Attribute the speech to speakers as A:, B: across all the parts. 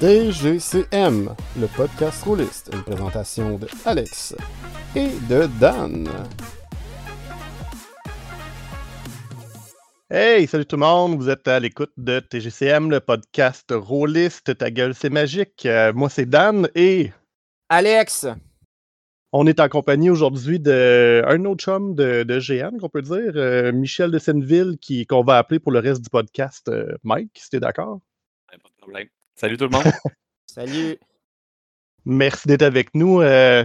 A: TGCM, le podcast rouliste, une présentation de Alex et de Dan.
B: Hey, salut tout le monde, vous êtes à l'écoute de TGCM, le podcast rôliste, ta gueule c'est magique. Euh, moi c'est Dan et
C: Alex.
B: On est en compagnie aujourd'hui d'un autre chum de, de GN, qu'on peut dire, euh, Michel de Senneville, qui, qu'on va appeler pour le reste du podcast euh, Mike, si t'es d'accord?
D: Pas de problème. Salut tout le monde.
C: Salut.
B: Merci d'être avec nous. Euh,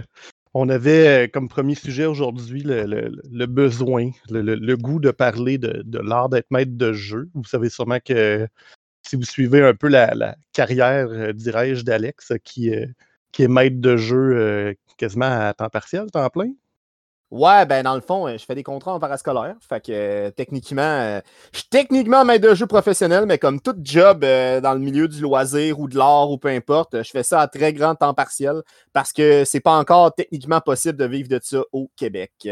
B: on avait euh, comme premier sujet aujourd'hui le, le- le besoin, le, le- le goût de parler de, de l'art d'être maître de jeu. Vous savez sûrement que si vous suivez un peu la, la carrière, euh, dirais-je, d'Alex, qui, euh, qui est maître de jeu euh, quasiment à temps partiel, temps plein.
C: Ouais, ben dans le fond, euh, je fais des contrats en parascolaire. Fait que euh, techniquement, euh, je suis techniquement maître de jeu professionnel, mais comme tout job dans le milieu du loisir ou de l'art ou peu importe, je fais ça à très grand temps partiel parce que c'est pas encore techniquement possible de vivre de ça au Québec.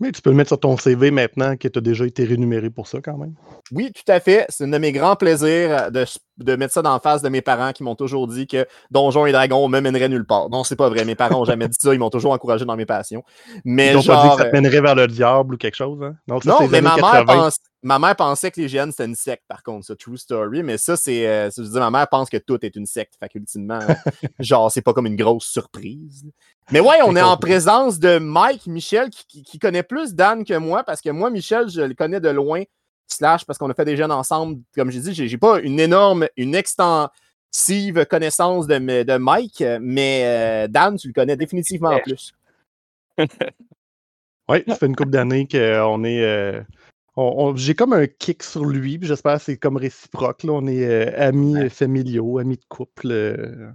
B: Mais tu peux le mettre sur ton CV maintenant que tu as déjà été rémunéré pour ça quand même.
C: Oui, tout à fait. C'est un de mes grands plaisirs euh, de, de mettre ça dans la face de mes parents qui m'ont toujours dit que Donjons et Dragons me mènerait nulle part. Non, c'est pas vrai. Mes parents ont jamais dit ça. Ils m'ont toujours encouragé dans mes passions. Mais
B: Ils t'ont pas dit que ça te mènerait vers le diable ou quelque chose, hein? ça,
C: Non,
B: les
C: mais ma mère,
B: 80.
C: pense- ma mère pensait que les GN c'était une secte, par contre, ça, true story. Mais ça, c'est. euh, ça, je veux dire, ma mère pense que tout est une secte. Fait qu'ultimement, genre, c'est pas comme une grosse surprise. Mais ouais, on est en présence de Mike, Michel, qui, qui- qui connaît plus Dan que moi, parce que moi, Michel, je le connais de loin, slash, parce qu'on a fait des jeunes ensemble. Comme j'ai dit, j'ai pas une énorme, une extensive connaissance de, de Mike, mais euh, Dan, tu le connais définitivement
D: Ouais.
C: plus.
B: Oui, ça fait une couple d'années qu'on est. euh, J'ai comme un kick sur lui, puis j'espère que c'est comme réciproque. Là. On est euh, amis familiaux, amis de couple, euh,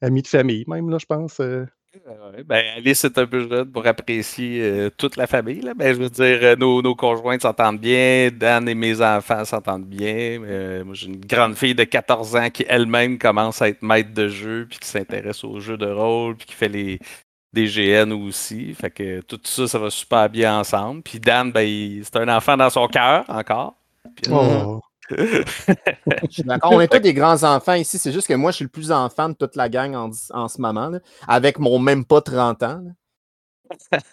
B: amis de famille, même, là, je pense. euh.
D: Ouais, ben, Alice est un peu jeune pour apprécier toute la famille. Là. Ben, je veux dire, nos, nos conjointes s'entendent bien, Dan et mes enfants s'entendent bien. Moi, j'ai une grande fille de 14 ans qui elle-même commence à être maître de jeu, puis qui s'intéresse aux jeux de rôle, puis qui fait les des GN aussi. Fait que tout ça, ça va super bien ensemble. Puis Dan, ben, il- c'est un enfant dans son cœur encore. Puis,
B: Oh.
C: Je suis d'accord. On est tous des grands enfants ici. C'est juste que moi, je suis le plus enfant de toute la gang en, en ce moment, là, avec mon même pas 30 ans. là.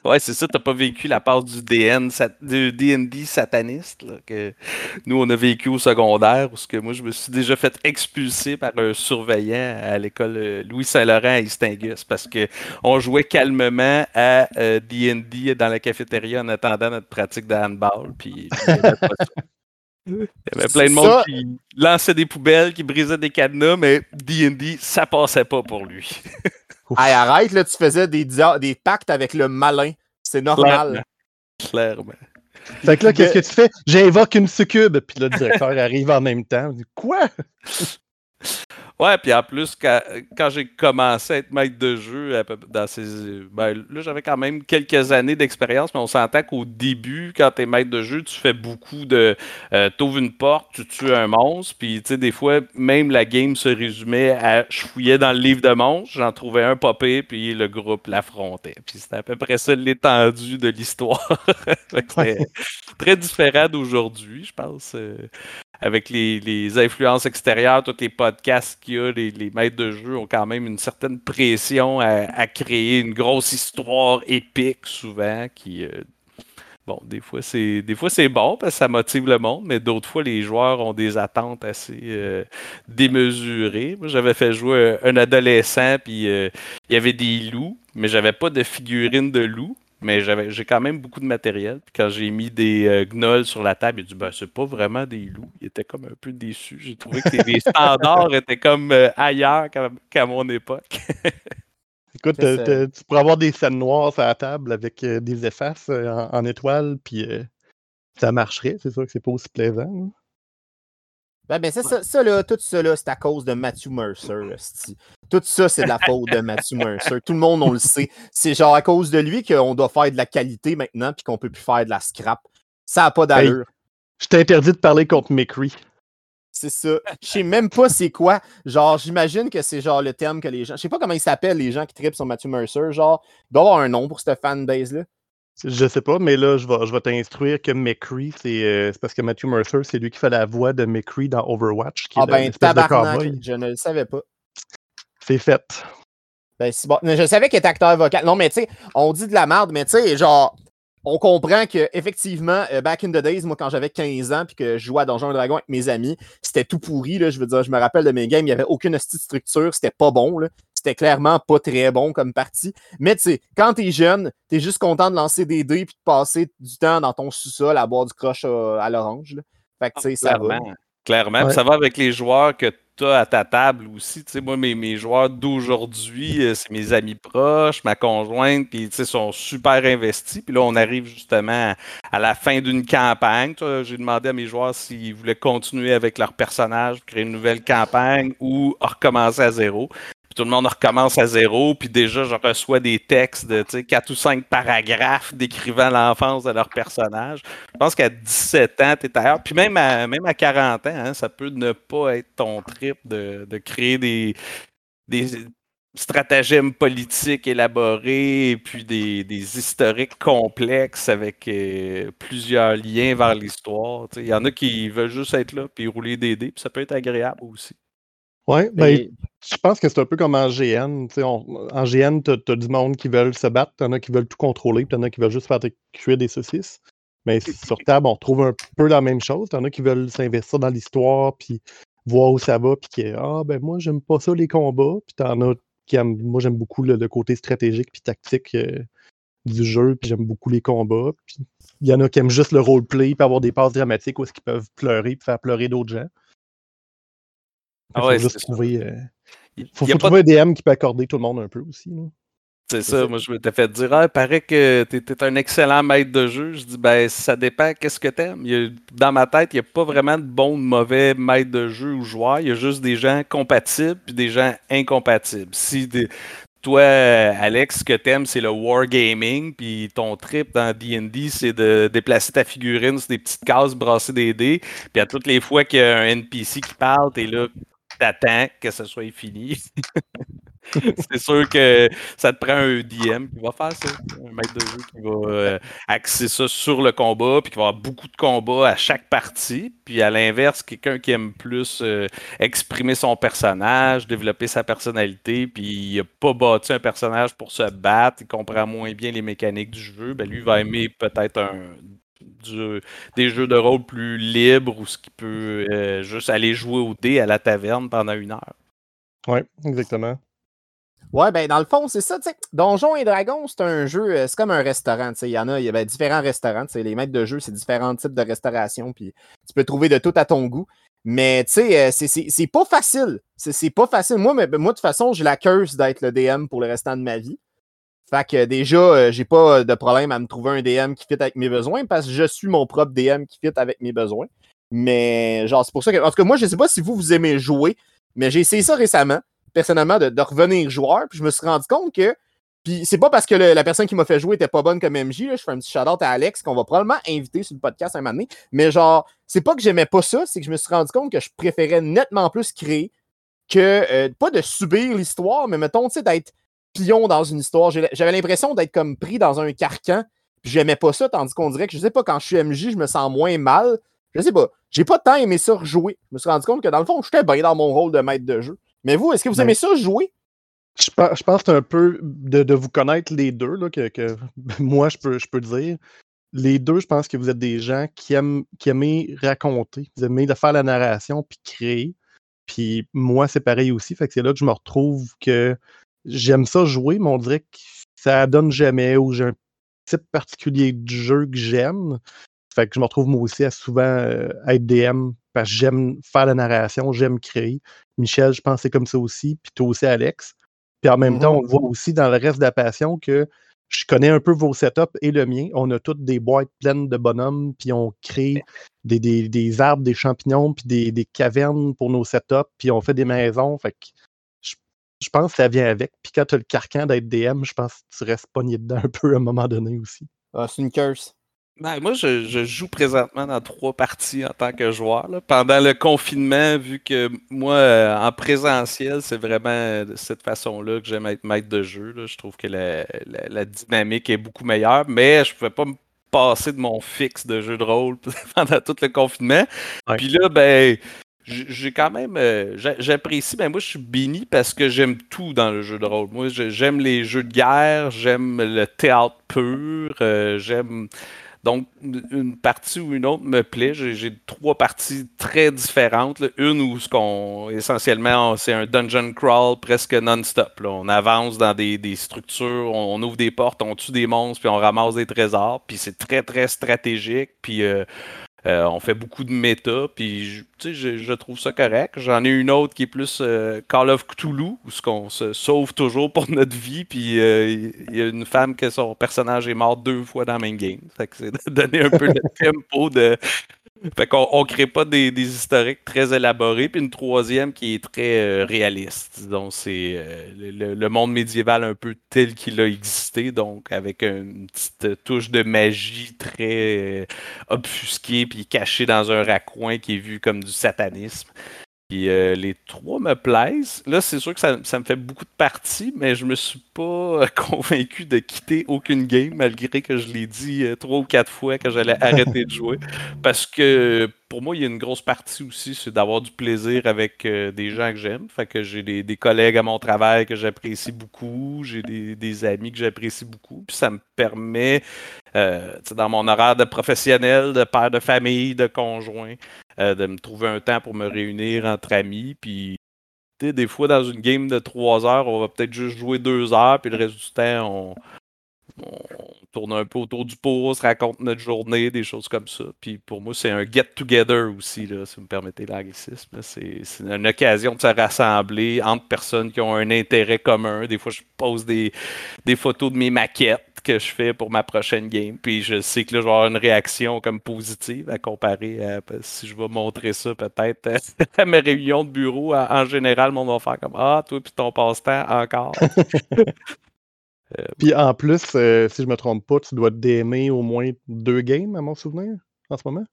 D: Ouais, c'est ça, t'as pas vécu la part du DN, sat- du D&D sataniste, là, que nous, on a vécu au secondaire, où ce que moi, je me suis déjà fait expulser par un surveillant à l'école euh, Louis-Saint-Laurent à Istingus, parce que on jouait calmement à euh, D&D dans la cafétéria en attendant notre pratique de handball, puis, il y avait pas ça. Il y avait plein de monde
C: Ça-
D: qui lançait des poubelles, qui brisait des cadenas, mais D&D, ça passait pas pour lui.
C: Hey, arrête, là, tu faisais des, des pactes avec le malin. C'est normal.
D: Clairement.
B: Fait que là, qu'est-ce que tu fais? J'invoque une succube, puis là, le directeur arrive en même temps. Quoi?
D: Ouais, puis en plus, quand, quand j'ai commencé à être maître de jeu, dans ces, ben, là, j'avais quand même quelques années d'expérience, mais on s'entend qu'au début, quand tu es maître de jeu, tu fais beaucoup de. Euh, T'ouvres une porte, tu tues un monstre, puis tu sais, des fois, même la game se résumait à. Je fouillais dans le livre de monstres, j'en trouvais un popé, puis le groupe l'affrontait. Puis c'était à peu près ça l'étendue de l'histoire. C'était très différent d'aujourd'hui, je pense. euh, avec les, les influences extérieures, tous les podcasts les, maîtres de jeu ont quand même une certaine pression à, créer une grosse histoire épique souvent qui euh, bon des fois c'est bon parce que ça motive le monde mais d'autres fois les joueurs ont des attentes assez euh, démesurées. Moi j'avais fait jouer un, adolescent puis euh, il y avait des loups mais j'avais pas de figurines de loups mais j'avais, j'ai quand même beaucoup de matériel. Puis quand j'ai mis des euh, gnolls sur la table, il a dit ben, c'est pas vraiment des loups. Il était comme un peu déçu. J'ai trouvé que les standards étaient comme euh, ailleurs qu'à, mon époque.
B: Écoute, euh, tu pourrais avoir des scènes noires à la table avec euh, des effaces euh, en, en étoiles, puis euh, ça marcherait. C'est sûr que c'est pas aussi plaisant. hein.
C: Ben, ben, c'est ça, ça, là, tout ça, là, c'est à cause de Matthew Mercer. Tout ça, c'est de la faute de Matthew Mercer. Tout le monde, on le sait. C'est genre à cause de lui qu'on doit faire de la qualité maintenant puis qu'on peut plus faire de la scrap. Ça n'a pas d'allure.
B: Je t'interdis de parler contre McCree.
C: C'est ça. Je sais même pas c'est quoi. Genre, j'imagine que c'est genre le terme que les gens. Je sais pas comment ils s'appellent, les gens qui tripent sur Matthew Mercer. Genre, il doit y avoir un nom pour cette fanbase-là.
B: Je sais pas, mais là, je vais, je vais t'instruire que McCree, c'est euh, c'est parce que Matthew Mercer, c'est lui qui fait la voix de McCree dans Overwatch, qui
C: Ah ben, tabarnak, je ne le savais pas.
B: C'est fait.
C: Ben, c'est bon. Je savais qu'il était acteur vocal. Non, mais tu sais, on dit de la merde, mais tu sais, genre, on comprend que effectivement, euh, back in the days, moi, quand j'avais 15 ans puis que je jouais à Donjons et Dragons avec mes amis, c'était tout pourri. Là, je veux dire, je me rappelle de mes games, il n'y avait aucune petite structure, c'était pas bon. Là. C'était clairement pas très bon comme partie. Mais tu sais, quand t'es jeune, t'es juste content de lancer des dés puis de passer du temps dans ton sous-sol à boire du croche à, à l'orange. là. Fait que tu sais, ça va.
D: Clairement.
B: Ouais.
D: Ça va avec les joueurs que tu as à ta table aussi. Tu sais, moi, mes, mes joueurs d'aujourd'hui, euh, c'est mes amis proches, ma conjointe, puis tu sais, sont super investis. Puis là, on arrive justement à la fin d'une campagne. Tu vois, J'ai demandé à mes joueurs s'ils voulaient continuer avec leur personnage, créer une nouvelle campagne ou recommencer à zéro. Tout le monde recommence à zéro, puis déjà, je reçois des textes de quatre ou cinq paragraphes décrivant l'enfance de leur personnage. Je pense qu'à 17 ans, tu es ailleurs. Puis même à, même à 40 ans, hein, ça peut ne pas être ton trip de, de créer des, des stratagèmes politiques élaborés et puis des, des historiques complexes avec euh, plusieurs liens vers l'histoire. Il y en a qui veulent juste être là puis rouler des dés, puis ça peut être agréable aussi.
B: Ouais, ben, je pense que c'est un peu comme en GN. on- en GN, tu as, du monde qui veulent se battre, t'en as qui veulent tout contrôler, puis t'en as qui veulent juste faire cuire des saucisses. Mais sur table, on retrouve un peu la même chose. T'en as qui veulent s'investir dans l'histoire, puis voir où ça va, puis qui Ah, ben moi, j'aime pas ça, les combats. Puis t'en as qui aiment, moi, j'aime beaucoup le, le côté stratégique puis tactique euh, du jeu, puis j'aime beaucoup les combats. Puis il y en a qui aiment juste le roleplay, puis avoir des passes dramatiques où est-ce qu'ils peuvent pleurer, puis faire pleurer d'autres gens.
D: Ah
B: Il faut
D: ouais,
B: juste trouver. euh, faut, un DM qui peut accorder tout le monde un peu aussi. là.
D: C'est ça,
C: ça.
D: moi je m'étais fait dire, ah, il paraît que tu es, un excellent maître de jeu. Je dis, ben ça dépend, qu'est-ce que t'aimes? Il y a- Dans ma tête, il n'y a pas vraiment de bon ou de mauvais maître de jeu ou joueur. Il y a juste des gens compatibles puis des gens incompatibles. Si des- toi, Alex, ce que t'aimes, c'est le wargaming, puis ton trip dans D&D, c'est de déplacer ta figurine sur des petites cases, brasser des dés, puis à toutes les fois qu'il y a un NPC qui parle, t'es là, t'attends que ce soit fini. c'est sûr que ça te prend un DM qui va faire ça, un maître de jeu qui va euh, axer ça sur le combat, puis qui va avoir beaucoup de combats à chaque partie. Puis à l'inverse, quelqu'un qui aime plus euh, exprimer son personnage, développer sa personnalité, puis il n'a pas bâti un personnage pour se battre, il comprend moins bien les mécaniques du jeu, ben lui va aimer peut-être un du- des jeux de rôle plus libres ou ce qui peut euh, juste aller jouer au dé à la taverne pendant une heure.
B: Ouais, exactement.
C: Ouais, ben dans le fond, c'est ça, tu sais. Donjons et Dragons, c'est un jeu, euh, c'est comme un restaurant, tu sais. Il y en a, il y a ben, différents restaurants, tu sais. Les maîtres de jeu, c'est différents types de restauration, puis tu peux trouver de tout à ton goût. Mais tu sais, euh, c'est- c'est c'est pas facile. C'est c'est pas facile. Moi, mais, moi, de toute façon, j'ai la curse d'être le DM pour le restant de ma vie. Fait que déjà, euh, j'ai pas de problème à me trouver un DM qui fit avec mes besoins parce que je suis mon propre DM qui fit avec mes besoins. Mais genre, c'est pour ça que. En tout cas, moi, je sais pas si vous, vous aimez jouer, mais j'ai essayé ça récemment, personnellement, de, revenir joueur, puis je me suis rendu compte que. Puis c'est pas parce que la personne qui m'a fait jouer était pas bonne comme MJ, là, je fais un petit shout-out à Alex qu'on va probablement inviter sur le podcast un moment donné. Mais genre, c'est pas que j'aimais pas ça, c'est que je me suis rendu compte que je préférais nettement plus créer que euh, pas de subir l'histoire, mais mettons, tu sais, d'être pion dans une histoire. J'avais l'impression d'être comme pris dans un carcan. puis J'aimais pas ça, tandis qu'on dirait que je sais pas, quand je suis MJ, je me sens moins mal. Je sais pas. J'ai pas tant aimé ça rejouer. Je me suis rendu compte que dans le fond, j'étais bien dans mon rôle de maître de jeu. Mais vous, est-ce que vous
B: Ben,
C: aimez ça jouer?
B: Je pense, je pense que c'est un peu de, de vous connaître les deux, là, que, que moi, je peux, je peux dire. Les deux, je pense que vous êtes des gens qui aiment qui aimez raconter. Vous aimez de faire la narration puis créer. Puis moi, c'est pareil aussi. Fait que c'est là que je me retrouve que j'aime ça jouer, mais on dirait que ça donne jamais ou j'ai un type particulier de jeu que j'aime. Fait que je me retrouve moi aussi à souvent euh, être DM parce que j'aime faire la narration, j'aime créer. Michel, je pense que c'est comme ça aussi, puis toi aussi, Alex. Puis en même
C: Mhm.
B: temps, on voit aussi dans le reste de la passion que je connais un peu vos setups et le mien. On a toutes des boîtes pleines de bonhommes, puis on crée des, des- des arbres, des champignons, puis des, des cavernes pour nos setups, puis on fait des maisons. Fait que je, pense que ça vient avec. Puis quand tu as le carcan d'être DM, je pense que tu restes pogné dedans un peu à un moment donné aussi.
C: Ah, c'est une curse.
D: Ben, moi, je, je joue présentement dans trois parties en tant que joueur. là. Pendant le confinement, vu que moi, euh, en présentiel, c'est vraiment de cette façon-là que j'aime être maître de jeu. là. Je trouve que la, la- la dynamique est beaucoup meilleure, mais je ne pouvais pas me passer de mon fixe de jeu de rôle pendant tout le confinement.
B: Ouais.
D: Puis là, ben, j'ai quand même. Euh, j'apprécie, mais moi, je suis béni parce que j'aime tout dans le jeu de rôle. Moi, j'aime les jeux de guerre, j'aime le théâtre pur, euh, j'aime. Donc, une partie ou une autre me plaît. J'ai trois parties très différentes. Une où ce qu'on essentiellement c'est un dungeon crawl presque non-stop. On avance dans des, structures, on, ouvre des portes, on tue des monstres, puis on ramasse des trésors. Puis c'est très très stratégique. Puis euh, euh, on fait beaucoup de méta, puis je, je, trouve ça correct. J'en ai une autre qui est plus euh, Call of Cthulhu, où on se sauve toujours pour notre vie, puis euh, il y a une femme que son personnage est mort deux fois dans même game. c'est de donner un peu le tempo de, fait qu'on on crée pas des, historiques très élaborés. Puis une troisième qui est très euh, réaliste. Donc, c'est euh, le, monde médiéval un peu tel qu'il a existé. Donc, avec une petite touche de magie très euh, obfusquée puis cachée dans un raccoin qui est vu comme du satanisme. Euh, les trois me plaisent. Là, c'est sûr que ça, me fait beaucoup de parties, mais je me suis pas convaincu de quitter aucune game, malgré que je l'ai dit euh, trois ou quatre fois que j'allais arrêter de jouer. Parce que pour moi, il y a une grosse partie aussi, c'est d'avoir du plaisir avec euh, des gens que j'aime. Fait que j'ai des, collègues à mon travail que j'apprécie beaucoup, j'ai des, amis que j'apprécie beaucoup. Puis ça me permet, dans mon horaire de professionnel, de père de famille, de conjoint, euh, de me trouver un temps pour me réunir entre amis. Puis, des fois, dans une game de 3 heures, on va peut-être juste jouer 2 heures, puis le reste du temps, on, tourne un peu autour du pot, on se raconte notre journée, des choses comme ça. Puis pour moi, c'est un get-together aussi, là, si vous me permettez l'anglicisme. C'est une occasion de se rassembler entre personnes qui ont un intérêt commun. Des fois, je pose des, des photos de mes maquettes que je fais pour ma prochaine game. Puis je sais que là, je vais avoir une réaction comme positive à comparer à si je vais montrer ça peut-être à mes réunions de bureau. En, général, monde va faire comme Ah, toi, puis ton passe-temps encore.
B: Euh, puis en plus, euh, si je me trompe pas, tu dois DMer au moins deux games à mon souvenir en ce moment?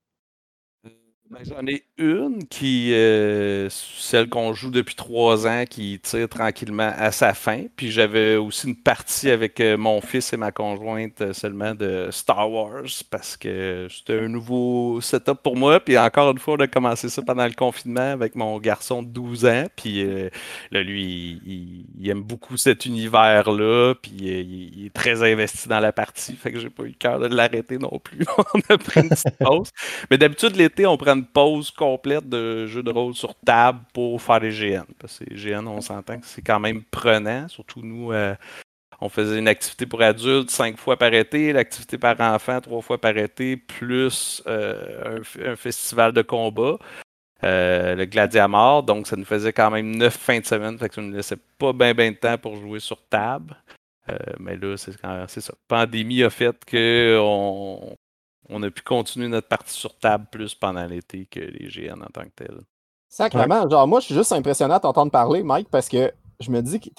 D: Ben, j'en ai une qui, euh, celle qu'on joue depuis trois ans, qui tire tranquillement à sa fin. Puis j'avais aussi une partie avec euh, mon fils et ma conjointe euh, seulement de Star Wars parce que c'était un nouveau setup pour moi. Puis encore une fois, on a commencé ça pendant le confinement avec mon garçon de 12 ans. Puis là, lui, il, aime beaucoup cet univers-là. Puis il, est très investi dans la partie. Fait que j'ai pas eu le cœur de l'arrêter non plus. on a pris une petite pause. Mais d'habitude, l'été, on prend pause complète de jeu de rôle sur table pour faire les GN. Parce que les GN, on s'entend que c'est quand même prenant. Surtout nous, euh, on faisait une activité pour adultes cinq fois par été, l'activité par enfant trois fois par été, plus euh, un, festival de combat. Euh, le Gladiamor, donc ça nous faisait quand même neuf fins de semaine, fait que ça ne nous laissait pas bien de temps pour jouer sur table. mais là, c'est ça. La pandémie a fait qu'on on a pu continuer notre partie sur table plus pendant l'été que les GN en tant que tel.
C: Sacrement, genre moi je suis juste impressionné à t'entendre parler, Mike, parce que je me dis que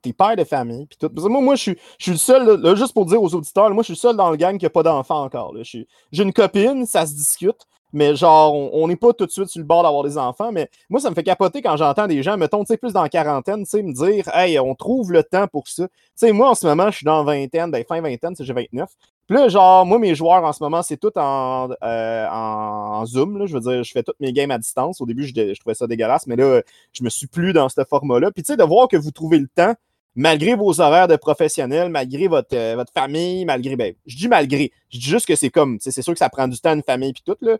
C: t'es père de famille. Puis tout. Moi, moi je, suis, je suis le seul, juste pour dire aux auditeurs, moi je suis le seul dans le gang qui n'a pas d'enfant encore. J'ai une copine, ça se discute. Mais genre, on n'est pas tout de suite sur le bord d'avoir des enfants. Mais moi, ça me fait capoter quand j'entends des gens, mettons, tu sais, plus dans la quarantaine, tu sais, me dire, hey, on trouve le temps pour ça. Tu sais, moi, en ce moment, je suis dans vingtaine, ben, fin vingtaine, j'ai 29. Là, genre, moi, mes joueurs en ce moment, c'est tout en, euh, en, Zoom. Je veux dire, je fais toutes mes games à distance. Au début, je, je trouvais ça dégueulasse, mais là, je me suis plus dans ce format-là. Puis, tu sais, de voir que vous trouvez le temps, malgré vos horaires de professionnels, malgré votre, euh, votre famille, malgré. Ben, je dis malgré. Je dis juste que c'est comme. C'est sûr que ça prend du temps, une famille, puis tout. Là.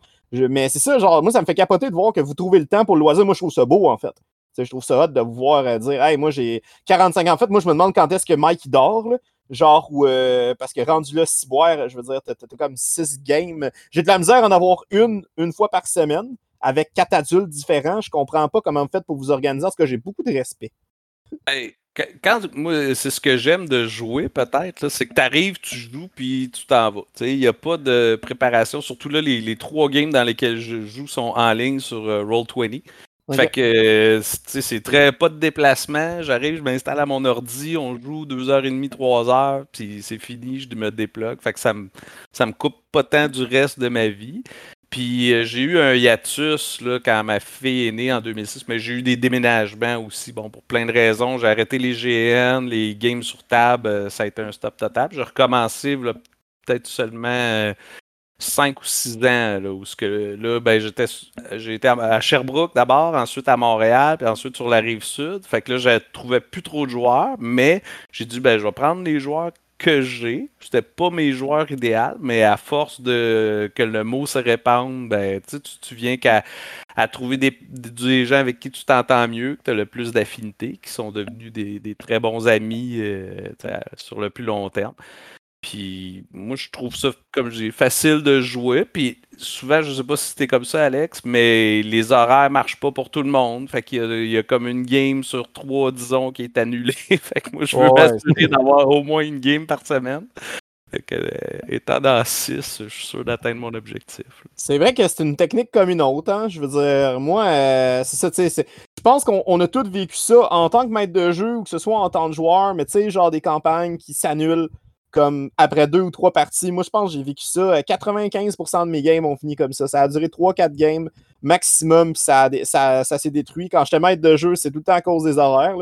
C: mais c'est ça, genre, moi, ça me fait capoter de voir que vous trouvez le temps pour le loisir. Moi, je trouve ça beau, en fait. je trouve ça hot de vous voir euh, dire Hey, moi, j'ai 45 ans. En fait, moi, je me demande quand est-ce que Mike dort. Là. Genre, où, euh, parce que rendu là, six boire, je veux dire, t'as comme six games. J'ai de la misère à en avoir une, une fois par semaine avec quatre adultes différents. Je comprends pas comment vous faites pour vous organiser parce que j'ai beaucoup de respect.
D: quand, moi, c'est ce que j'aime de jouer, peut-être, c'est que tu arrives, tu joues, puis tu t'en vas. Il n'y a pas de préparation. Surtout là, les, trois games dans lesquels je joue sont en ligne sur euh, Roll20. Fait que c'est très pas de déplacement. J'arrive, je m'installe à mon ordi, on joue 2h30, 3h, puis c'est fini, je me déplogue. Fait que ça me, ça me coupe pas tant du reste de ma vie. Puis euh, j'ai eu un hiatus là, quand ma fille est née en 2006, mais j'ai eu des déménagements aussi. Bon, pour plein de raisons. J'ai arrêté les GN, les games sur table, euh, ça a été un stop total. J'ai recommencé peut-être seulement euh, 5 ou 6 ans, là, où ce que, là, ben, j'étais, à Sherbrooke d'abord, ensuite à Montréal, puis ensuite sur la rive sud. Fait que là, je trouvais plus trop de joueurs, mais j'ai dit, ben, je vais prendre les joueurs que j'ai. C'était pas mes joueurs idéaux, mais à force de que le mot se répande, ben, tu, viens qu'à à trouver des, gens avec qui tu t'entends mieux, que tu as le plus d'affinité, qui sont devenus des, des très bons amis euh, sur le plus long terme. Puis moi, je trouve ça, comme j'ai facile de jouer. Puis souvent, je sais pas si c'était comme ça, Alex, mais les horaires marchent pas pour tout le monde. Fait qu'il y, a comme une game sur trois, disons, qui est annulée. fait que moi, je veux m'assurer d'avoir au moins une game par semaine. Fait que, euh, étant dans 6, je suis sûr d'atteindre mon objectif.
C: C'est vrai que c'est une technique comme une autre. Hein? Je veux dire, moi, euh, c'est ça, tu sais. Je pense qu'on a tous vécu ça en tant que maître de jeu ou que ce soit en tant que joueur, mais tu sais, genre des campagnes qui s'annulent comme après deux ou trois parties. Moi, je pense que j'ai vécu ça. 95% euh, de mes games ont fini comme ça. Ça a duré 3-4 games maximum, puis ça, ça, ça s'est détruit. Quand j'étais maître de jeu, c'est tout le temps à cause des horaires.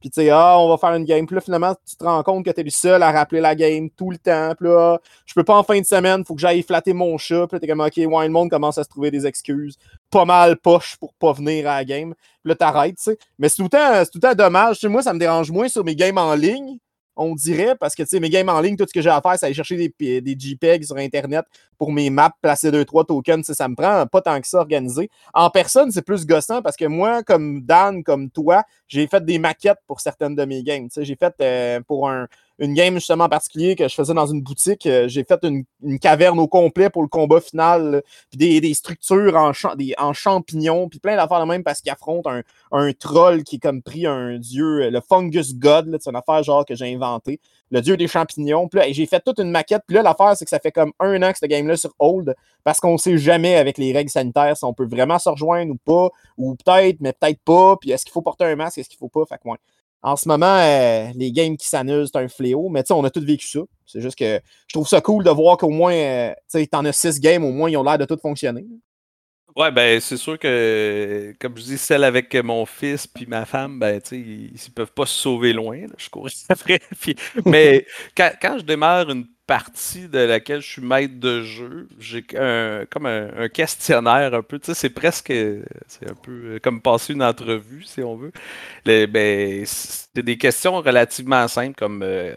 C: Puis tu sais, ah, on va faire une game. Puis là, finalement, tu te rends compte que tu es le seul à rappeler la game tout le temps. Puis là, je peux pas en fin de semaine, faut que j'aille flatter mon chat. Puis là, t'es comme, OK, ouais, le monde commence à se trouver des excuses. Pas mal poche pour pas venir à la game. Puis là, t'arrêtes, tu sais. Mais c'est tout, le temps, tout le temps dommage. moi, ça me dérange moins sur mes games en ligne on dirait, parce que tu sais, mes games en ligne, tout ce que j'ai à faire, c'est aller chercher des, des JPEG sur Internet pour mes maps, placer 2-3 tokens. Ça me prend pas tant que ça organisé. En personne, c'est plus gossant parce que moi, comme Dan, comme toi, j'ai fait des maquettes pour certaines de mes games. J'ai fait euh, pour un, une game justement en particulier que je faisais dans une boutique. Euh, j'ai fait une, caverne au complet pour le combat final, puis des, structures en, des, en champignons, puis plein d'affaires de même parce qu'il affronte un, un, troll qui est comme pris un dieu, euh, le Fungus God, c'est une affaire genre que j'ai inventé, le dieu des champignons. Puis là, j'ai fait toute une maquette, puis là, l'affaire, c'est que ça fait comme un an que ce game-là sur hold, parce qu'on sait jamais avec les règles sanitaires si on peut vraiment se rejoindre ou pas, ou peut-être, mais peut-être pas, puis est-ce qu'il faut porter un masque, est-ce qu'il faut pas, fait que en ce moment, euh, les games qui s'annulent, c'est un fléau. Mais on a tous vécu ça. C'est juste que je trouve ça cool de voir qu'au moins, euh, tu t'en as six games, au moins, ils ont l'air de tout fonctionner.
D: Ouais, ben c'est sûr que, comme je dis, celle avec mon fils puis ma femme, ben tu sais, ils, ne peuvent pas se sauver loin. je cours après. mais quand, quand, je démarre une partie de laquelle je suis maître de jeu, j'ai un, comme un, questionnaire un peu, tu sais, c'est presque, c'est un peu comme passer une entrevue, si on veut. ben, c'est des questions relativement simples comme euh,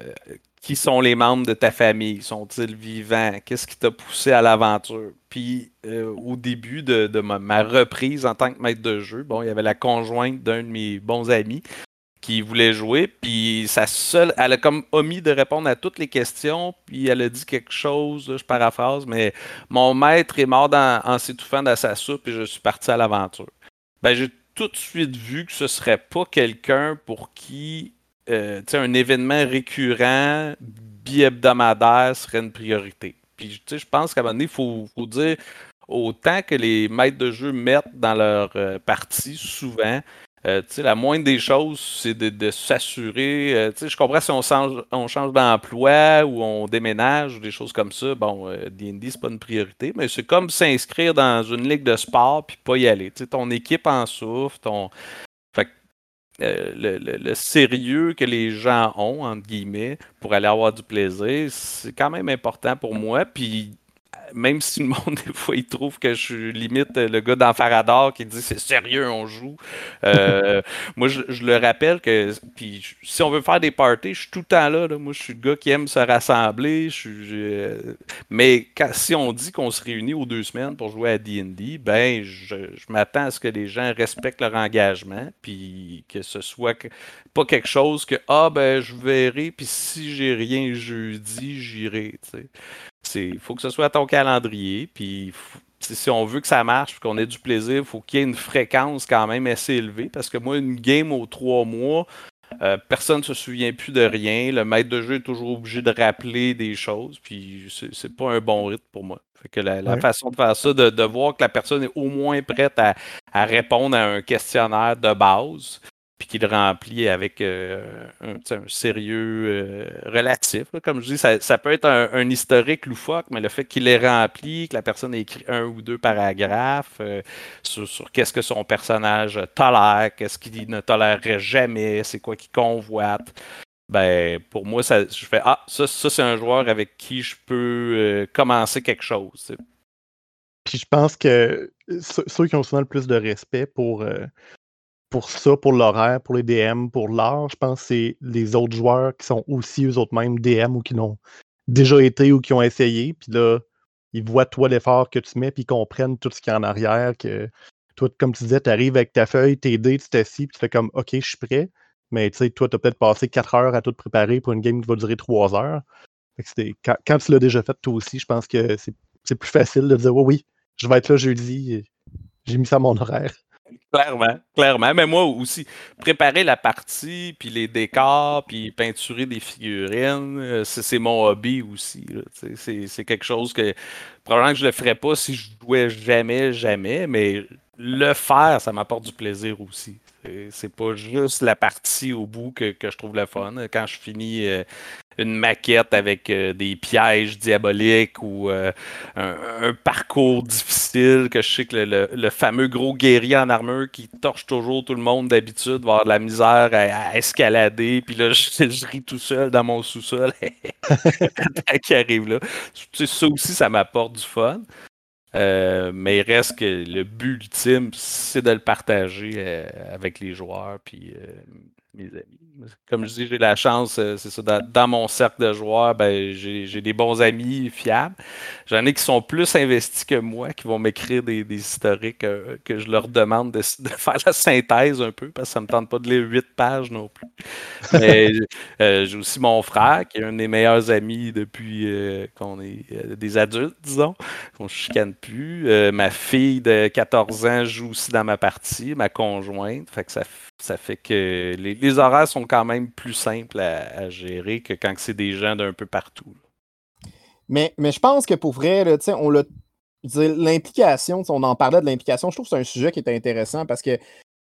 D: qui sont les membres de ta famille, sont-ils vivants, qu'est-ce qui t'a poussé à l'aventure? Puis euh, au début de, ma, reprise en tant que maître de jeu, bon, il y avait la conjointe d'un de mes bons amis qui voulait jouer, puis sa seule, elle a comme omis de répondre à toutes les questions, puis elle a dit quelque chose, je paraphrase, mais mon maître est mort en s'étouffant dans sa soupe et je suis parti à l'aventure. Ben, j'ai tout de suite vu que ce serait pas quelqu'un pour qui euh, un événement récurrent, bi-hebdomadaire serait une priorité. Puis je pense qu'à un moment donné, il faut, dire autant que les maîtres de jeu mettent dans leur euh, partie souvent, euh, la moindre des choses, c'est de, s'assurer. Euh, je comprends si on change, on change d'emploi ou on déménage ou des choses comme ça. Bon, euh, DD, c'est pas une priorité, mais c'est comme s'inscrire dans une ligue de sport puis pas y aller. ton équipe en souffre, ton. le, le, sérieux que les gens ont, entre guillemets, pour aller avoir du plaisir, c'est quand même important pour moi. Puis même si le monde, des fois, il trouve que je suis limite le gars d'Enfarador qui dit c'est sérieux, on joue. Euh, moi, je, le rappelle que puis, si on veut faire des parties, je suis tout le temps là. Moi, je suis le gars qui aime se rassembler. Je euh, mais si on dit qu'on se réunit aux deux semaines pour jouer à DD, ben, je, m'attends à ce que les gens respectent leur engagement, puis que ce soit pas quelque chose que ah ben je verrai, puis si j'ai rien jeudi, j'irai. Il faut que ce soit à ton calendrier. Puis si on veut que ça marche, qu'on ait du plaisir, il faut qu'il y ait une fréquence quand même assez élevée. Parce que moi, une game aux trois mois, euh, personne ne se souvient plus de rien. Le maître de jeu est toujours obligé de rappeler des choses. Puis c'est pas un bon rythme pour moi. Fait que la, façon de faire ça, de, voir que la personne est au moins prête à répondre à un questionnaire de base, puis qu'il remplit avec euh, un, sérieux euh, relatif. Comme je dis, ça, peut être un, historique loufoque, mais le fait qu'il ait rempli, que la personne ait écrit un ou deux paragraphes euh, sur, qu'est-ce que son personnage tolère, qu'est-ce qu'il ne tolérerait jamais, c'est quoi qu'il convoite. Ben, pour moi, ça, je fais Ah, ça, ça c'est un joueur avec qui je peux commencer quelque chose.
B: Puis je pense que ceux qui ont souvent le plus de respect pour, pour ça, pour l'horaire, pour les DM, pour l'art, je pense que c'est les autres joueurs qui sont aussi eux autres mêmes DM ou qui l'ont déjà été ou qui ont essayé. Puis là, ils voient toi l'effort que tu mets, puis ils comprennent tout ce qui est en arrière. Que toi, comme tu disais, tu arrives avec ta feuille, tes dés, tu t'assis, puis tu fais comme OK, je suis prêt. Mais tu sais, toi, tu as peut-être passé 4 heures à tout préparer pour une game qui va durer 3 heures. quand, quand, tu l'as déjà fait toi aussi, je pense que c'est plus facile de dire oui, oui, je vais être là jeudi, j'ai mis ça à mon horaire.
D: Clairement, clairement. Mais moi aussi, préparer la partie, puis les décors, puis peinturer des figurines, euh, c'est mon hobby aussi. C'est quelque chose que probablement que je le ferais pas si je jouais jamais, jamais, mais le faire, ça m'apporte du plaisir aussi. C'est pas juste la partie au bout que, je trouve le fun. Quand je finis euh, une maquette avec euh, des pièges diaboliques ou euh, un, parcours difficile, que je sais que le, fameux gros guerrier en armure qui torche toujours tout le monde d'habitude va la misère à, escalader, puis là, je, ris tout seul dans mon sous-sol qui arrive là. ça aussi, ça m'apporte du fun. Euh, mais il reste que le but ultime, c'est de le partager avec les joueurs puis mes amis. Comme je dis, j'ai la chance, euh, c'est ça, dans, mon cercle de joueurs, ben, j'ai des bons amis fiables. J'en ai qui sont plus investis que moi, qui vont m'écrire des, historiques euh, que je leur demande de, faire la synthèse un peu, parce que ça ne me tente pas de lire huit pages non plus. Mais euh, j'ai aussi mon frère, qui est un des meilleurs amis depuis qu'on est des adultes, disons, qu'on ne chicane plus. ma fille de 14 ans joue aussi dans ma partie, ma conjointe. Fait que ça, ça fait que les, horaires sont quand même plus simples à, gérer que quand c'est des gens d'un peu partout.
C: Mais, mais je pense que pour vrai, on l'a. L'implication, on en parlait de l'implication, je trouve que c'est un sujet qui est intéressant parce que, tu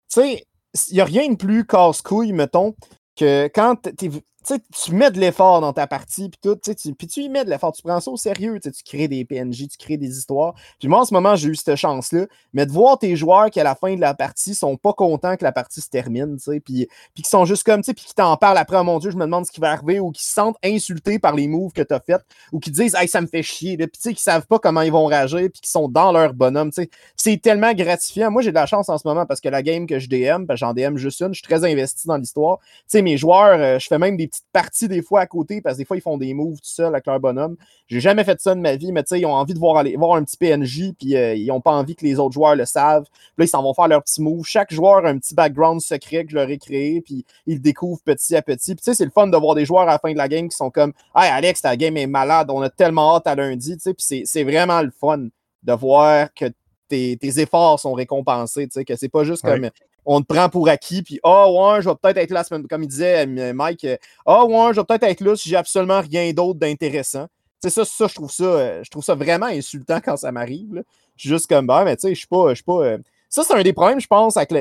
C: sais, il n'y a rien de plus casse-couille, mettons, que quand tu tu mets de l'effort dans ta partie, puis tout, tu, puis tu y mets de l'effort, tu prends ça au sérieux, tu crées des PNJ, tu crées des histoires. Puis moi, en ce moment, j'ai eu cette chance-là, mais de voir tes joueurs qui, à la fin de la partie, sont pas contents que la partie se termine, puis, puis qui sont juste comme, puis qui t'en parlent après, oh mon Dieu, je me demande ce qui va arriver, ou qui se sentent insultés par les moves que tu as fait, ou qui disent, hey, ça me fait chier, puis tu sais, qui savent pas comment ils vont réagir, puis qui sont dans leur bonhomme, tu sais. C'est tellement gratifiant. Moi, j'ai de la chance en ce moment parce que la game que je DM, j'en DM juste une, je suis très investi dans l'histoire. Tu sais, mes joueurs, euh, je fais même des parties des fois à côté parce que des fois, ils font des moves tout seuls avec leur bonhomme. J'ai jamais fait ça de ma vie, mais tu sais, ils ont envie de voir, aller, voir un petit PNJ, puis euh, ils n'ont pas envie que les autres joueurs le savent. Puis là, ils s'en vont faire leur petit move. Chaque joueur a un petit background secret que je leur ai créé, puis ils le découvrent petit à petit. Puis tu sais, c'est le fun de voir des joueurs à la fin de la game qui sont comme Hey Alex, ta game est malade, on a tellement hâte à lundi, tu sais, puis c'est vraiment le fun de voir que tes, efforts sont récompensés, tu sais, que c'est pas juste comme on te prend pour acquis, puis ah oh, ouais, je vais peut-être être là, comme il disait euh, Mike, ah oh, ouais, je vais peut-être être là si j'ai absolument rien d'autre d'intéressant. Sais, ça, ça, je trouve ça, euh, je trouve ça vraiment insultant quand ça m'arrive. Je suis juste comme, bah, mais tu sais, je suis pas, je suis pas. Euh, ça, c'est un des problèmes, je pense, avec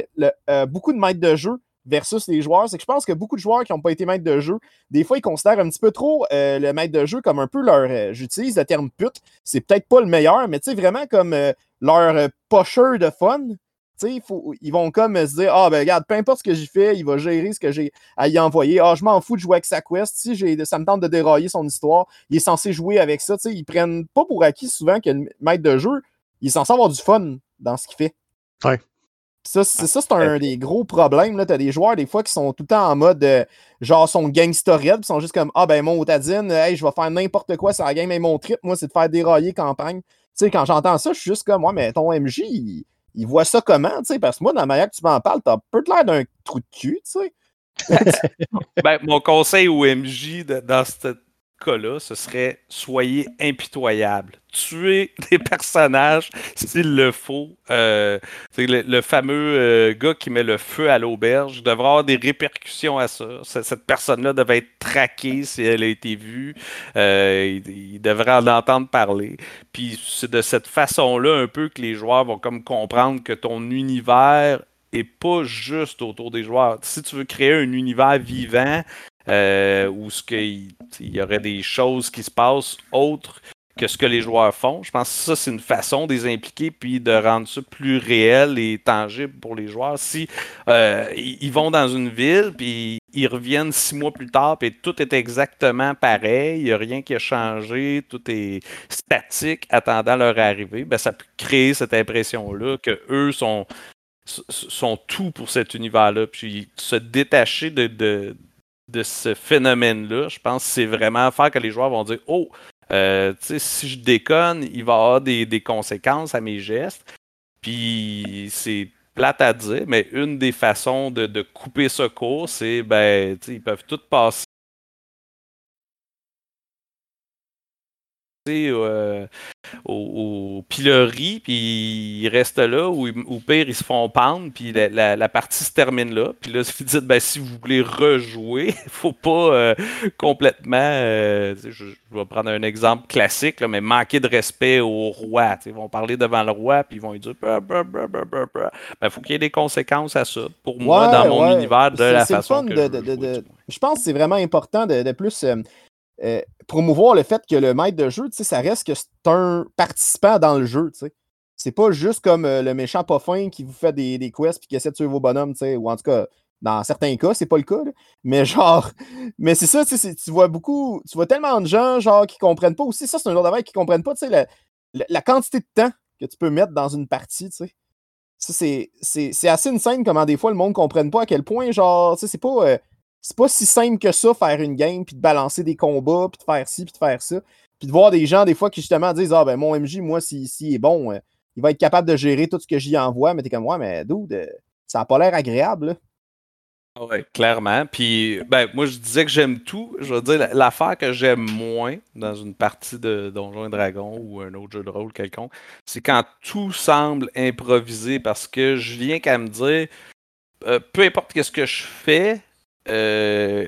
C: beaucoup de maîtres de jeu versus les joueurs, c'est que je pense que beaucoup de joueurs qui n'ont pas été maîtres de jeu, des fois, ils considèrent un petit peu trop le maître de jeu comme un peu leur. J'utilise le terme pute, c'est peut-être pas le meilleur, mais tu sais, vraiment comme leur pocheur de fun ils vont comme se dire Ah, ben regarde, peu importe ce que j'ai fait, il va gérer ce que j'ai à y envoyer. Ah, je m'en fous de jouer avec sa quest. Si ça me tente de dérailler son histoire, il est censé jouer avec ça. T'sais, ils prennent pas pour acquis souvent que le maître de jeu, il est censé avoir du fun dans ce qu'il fait.
B: Ouais.
C: Ça, c'est ça, c'est un des gros problèmes. Tu as des joueurs, des fois, qui sont tout le temps en mode euh, genre son gangsterhead, puis sont juste comme Ah ben mon Otadine, hey, je vais faire n'importe quoi sur la game, et mon trip, moi, c'est de faire dérailler campagne. Tu sais, quand j'entends ça, je suis juste comme Ouais, mais ton MJ, il, il voit ça comment, tu sais, parce que moi, dans la manière que tu m'en parles, t'as peu l'air d'un trou de cul, tu sais.
D: ben, mon conseil au MJ dans ce cas-là, ce serait soyez impitoyable. Tuez des personnages s'il le faut. Euh, le, fameux euh, gars qui met le feu à l'auberge devrait avoir des répercussions à ça. Cette personne-là devrait être traquée si elle a été vue. Euh, il, devrait en entendre parler. Puis c'est de cette façon-là un peu que les joueurs vont comme comprendre que ton univers est pas juste autour des joueurs. Si tu veux créer un univers vivant, euh, où ce qu'il y aurait des choses qui se passent autres que ce que les joueurs font. Je pense que ça, c'est une façon de les impliquer puis de rendre ça plus réel et tangible pour les joueurs. Si euh, ils vont dans une ville puis ils reviennent six mois plus tard, et tout est exactement pareil, il n'y a rien qui a changé, tout est statique attendant leur arrivée, ben, ça peut créer cette impression-là que eux sont, sont tout pour cet univers-là. Puis se détacher de, de ce phénomène-là, je pense que c'est vraiment faire que les joueurs vont dire Oh, euh, si je déconne, il va y avoir des, conséquences à mes gestes. Puis c'est plate à dire, mais une des façons de, de couper ce cours, c'est ben, ils peuvent tout passer euh, au, pilori, puis ils restent là, ou au pire, ils se font pendre, puis la, partie se termine là. Puis là, vous dites, ben, si vous voulez rejouer, il faut pas euh, complètement, euh, je, vais prendre un exemple classique, mais manquer de respect au roi. Ils vont parler devant le roi, puis ils vont lui dire, il ben, faut qu'il y ait des conséquences à ça, pour moi, dans mon univers, de la façon que je,
C: je pense que c'est vraiment important de, plus... Euh, promouvoir le fait que le maître de jeu, ça reste que c'est un participant dans le jeu. C'est pas juste comme euh, le méchant pas fin qui vous fait des, des quests et qui essaie de tuer vos bonhommes, ou en tout cas, dans certains cas, c'est pas le cas. Mais genre, mais c'est ça, tu vois beaucoup, tu vois tellement de gens genre qui comprennent pas aussi, ça c'est un autre affaire qui comprennent pas, la, la, quantité de temps que tu peux mettre dans une partie, tu sais. C'est assez insane comment des fois le monde ne comprenne pas à quel point, genre, c'est pas. Euh, c'est pas si simple que ça, faire une game, puis de balancer des combats, puis de faire ci, puis de faire ça. Puis de voir des gens, des fois, qui justement disent Ah, ben mon MJ, moi, s'il si, est bon, euh, il va être capable de gérer tout ce que j'y envoie. Mais t'es comme, ouais, mais dude, euh, ça n'a pas l'air agréable.
D: Oui, clairement. Puis, ben, moi, je disais que j'aime tout. Je veux dire, l'affaire que j'aime moins dans une partie de Donjons et Dragons ou un autre jeu de rôle quelconque, c'est quand tout semble improvisé parce que je viens qu'à me dire, euh, peu importe ce que je fais, euh,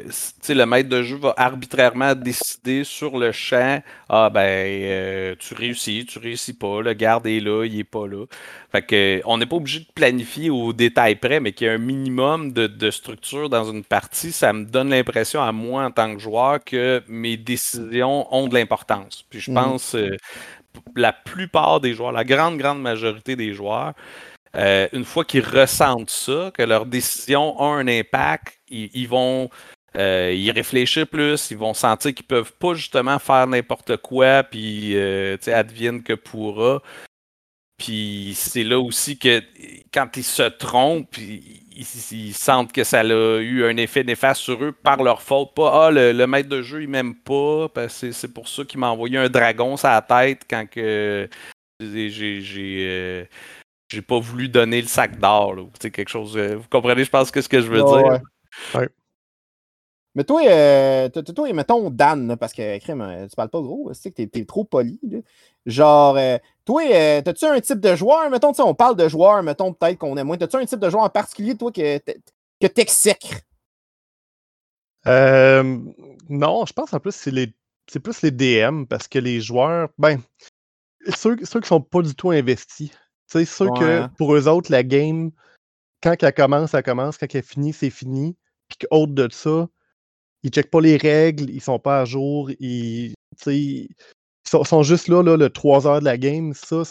D: le maître de jeu va arbitrairement décider sur le champ Ah ben euh, tu réussis, tu réussis pas, le garde est là, il est pas là. Fait que on n'est pas obligé de planifier au détail près, mais qu'il y a un minimum de, structure dans une partie, ça me donne l'impression à moi en tant que joueur que mes décisions ont de l'importance. Puis je mhm. pense euh, la plupart des joueurs, la grande, grande majorité des joueurs, euh, une fois qu'ils ressentent ça, que leurs décisions ont un impact, ils, vont euh, y réfléchir plus, ils vont sentir qu'ils peuvent pas justement faire n'importe quoi, puis euh, advienne que pourra. Puis c'est là aussi que quand ils se trompent, ils, sentent que ça a eu un effet néfaste sur eux par leur faute. Pas Ah, le, maître de jeu, il m'aime pas, parce que c'est pour ça qu'il m'a envoyé un dragon sur la tête quand que j'ai j'ai pas voulu donner le sac d'or. quelque chose. Euh, vous comprenez, je pense, que ce que je veux dire?
C: Ouais. Mais toi, euh, toi, mettons Dan, parce que crème, euh, tu parles pas gros, tu que t'es, trop poli. Genre, euh, toi, t'as-tu un type de joueur, mettons, on parle de joueurs, mettons, peut-être qu'on aime moins. T'as-tu un type de joueur en particulier, toi, que, que t'exècres?
B: non, je pense en plus c'est les c'est plus les DM parce que les joueurs, ben, ceux, ceux qui sont pas du tout investis, c'est sûr que pour eux autres, la game, quand elle commence, elle commence. Quand elle finit, c'est fini. Puis qu'autre de ça, ils checkent pas les règles, ils sont pas à jour, ils, ils sont, juste là, là, le 3 heures de la game. Ça,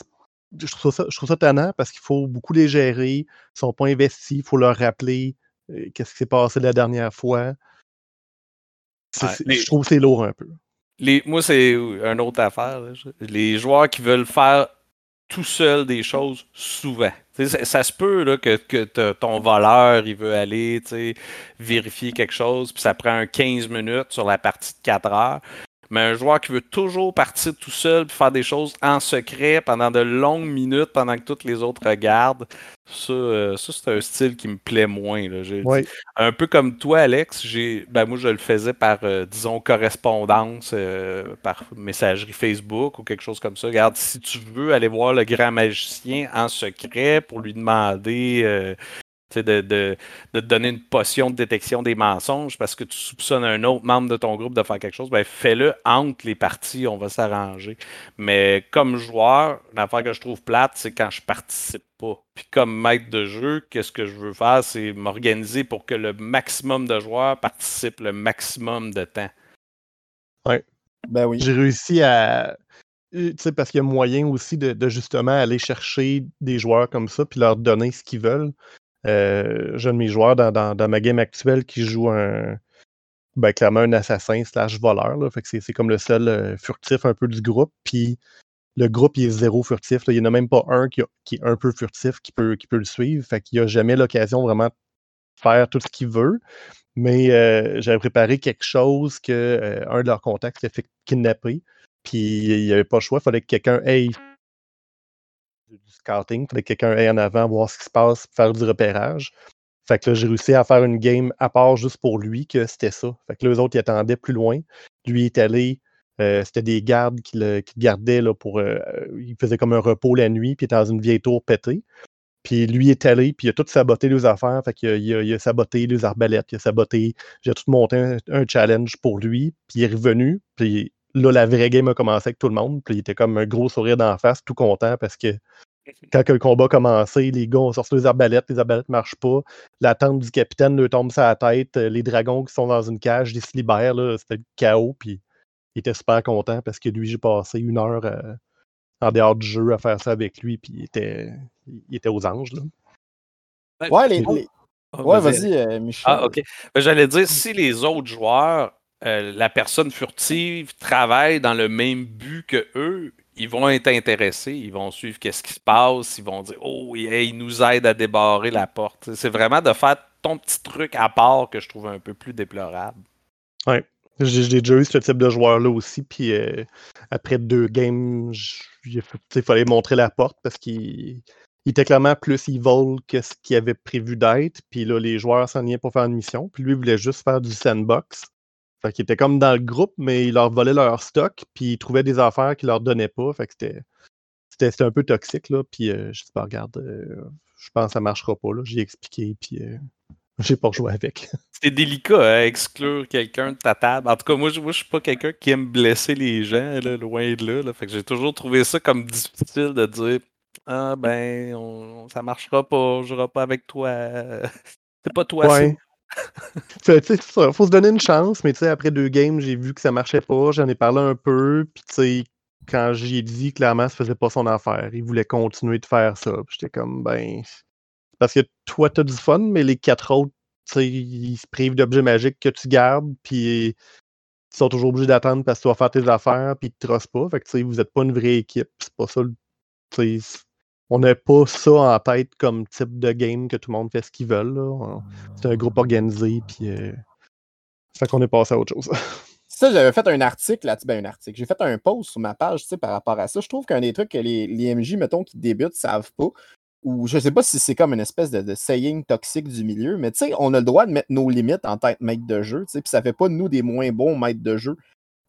B: je trouve ça, je trouve ça tannant parce qu'il faut beaucoup les gérer. Ils sont pas investis, il faut leur rappeler euh, qu'est-ce qui s'est passé la dernière fois. Je trouve que c'est lourd un peu.
D: Les, moi, c'est une autre affaire. Les joueurs qui veulent faire tout seul des choses souvent. Ça, se peut que, que ton voleur il veut aller vérifier quelque chose, puis ça prend un 15 minutes sur la partie de 4 heures. Mais un joueur qui veut toujours partir tout seul et faire des choses en secret pendant de longues minutes, pendant que tous les autres regardent, ça, euh, c'est un style qui me plaît moins. Là. Un peu comme toi, Alex, j'ai, ben, moi je le faisais par, euh, disons, correspondance, euh, par messagerie Facebook ou quelque chose comme ça. Regarde, si tu veux aller voir le grand magicien en secret pour lui demander de, de, de, te donner une potion de détection des mensonges parce que tu soupçonnes un autre membre de ton groupe de faire quelque chose, ben fais-le entre les parties, on va s'arranger. Mais comme joueur, l'affaire que je trouve plate, c'est quand je participe pas. Puis comme maître de jeu, qu'est-ce que je veux faire, c'est m'organiser pour que le maximum de joueurs participent le maximum de temps.
B: Ouais. Ben oui. J'ai réussi à. Tu sais, parce qu'il y a moyen aussi de, de, justement aller chercher des joueurs comme ça puis leur donner ce qu'ils veulent. J'ai un de mes joueurs dans, ma game actuelle qui joue un. Ben, clairement un assassin slash voleur. Fait que c'est, comme le seul euh, furtif un peu du groupe. Puis le groupe, il est zéro furtif. Il n'y en a même pas un qui, qui est un peu furtif qui peut, qui peut le suivre. Fait qu'il n'a jamais l'occasion vraiment de faire tout ce qu'il veut. Mais euh, j'avais préparé quelque chose que euh, un de leurs contacts s'est fait kidnapper. Puis il n'y avait pas le choix. Il fallait que quelqu'un aille du scouting. Il fallait que quelqu'un aille en avant, voir ce qui se passe, faire du repérage. Fait que là, j'ai réussi à faire une game à part juste pour lui, que c'était ça. Fait que là, les autres, ils attendaient plus loin. Lui est allé. euh, c'était des gardes qui le, qui gardaient là, pour. euh, il faisait comme un repos la nuit, puis était dans une vieille tour pétée. Puis lui est allé, puis il a tout saboté les affaires. Fait qu'il a, il a, il a saboté les arbalètes, il a saboté. J'ai tout monté un, un challenge pour lui, puis il est revenu. Puis là, la vraie game a commencé avec tout le monde. Puis il était comme un gros sourire d'en face, tout content parce que quand le combat a commencé, les gars ont sorti les arbalètes, les arbalètes ne marchent pas. La tente du capitaine leur tombe sur la tête. euh, Les dragons qui sont dans une cage, ils se libèrent. là, C'était le chaos. Puis il était super content parce que lui, j'ai passé une heure euh, en dehors du jeu à faire ça avec lui. Puis il était, il était aux anges. Là.
C: Ouais, les,
B: c'est-
C: les-
D: Ah,
C: ouais vas-y, euh, Michel.
D: Ah, ok. Ben, J'allais dire, si les autres joueurs, euh, la personne furtive, travaille dans le même but que eux, ils vont être intéressés, ils vont suivre qu'est-ce qui se passe, ils vont dire Oh, il nous aide à débarrer la porte. C'est vraiment de faire ton petit truc à part que je trouve un peu plus déplorable.
B: J'ai j'ai déjà eu ce type de joueur-là aussi. Puis euh, après deux games, il fallait montrer la porte parce qu'il il était clairement plus evil que ce qu'il avait prévu d'être. Puis là, les joueurs s'enlignaient pour faire une mission. Puis lui, il voulait juste faire du sandbox. Fait qu'il était comme dans le groupe, mais il leur volait leur stock. Puis il trouvait des affaires qu'il leur donnait pas. Fait que c'était. C'était c'était un peu toxique, là. Puis euh, je dis, bah, regarde, euh, je pense que ça marchera pas, là. J'ai expliqué, puis euh, j'ai pas joué avec.
D: C'est délicat, hein, exclure quelqu'un de ta table. En tout cas, moi, je, moi, je suis pas quelqu'un qui aime blesser les gens, là, loin de là, là. Fait que j'ai toujours trouvé ça comme difficile de dire Ah ben, on, ça marchera pas, on jouera pas avec toi. C'est pas toi.
B: Ouais. Ça, faut se donner une chance, mais après deux games, j'ai vu que ça marchait pas, j'en ai parlé un peu, puis quand j'ai dit, clairement, ça faisait pas son affaire. Il voulait continuer de faire ça. J'étais comme, ben. Parce que toi, t'as du fun, mais les quatre autres, ils se privent d'objets magiques que tu gardes, puis ils sont toujours obligés d'attendre parce que tu vas faire tes affaires, puis ils te trossent pas. Fait que, vous êtes pas une vraie équipe. C'est pas ça. le- on n'a pas ça en tête comme type de game que tout le monde fait ce qu'ils veulent. C'est un groupe organisé, puis. Euh... Fait qu'on est passé à autre chose.
C: Ça, j'avais fait un article là-dessus. Ben, un article. J'ai fait un post sur ma page, tu sais, par rapport à ça. Je trouve qu'un des trucs que les, les MJ, mettons, qui débutent, savent pas, ou je sais pas si c'est comme une espèce de, de saying toxique du milieu, mais tu sais, on a le droit de mettre nos limites en tête maître de jeu, tu sais, puis ça fait pas de nous des moins bons maîtres de jeu.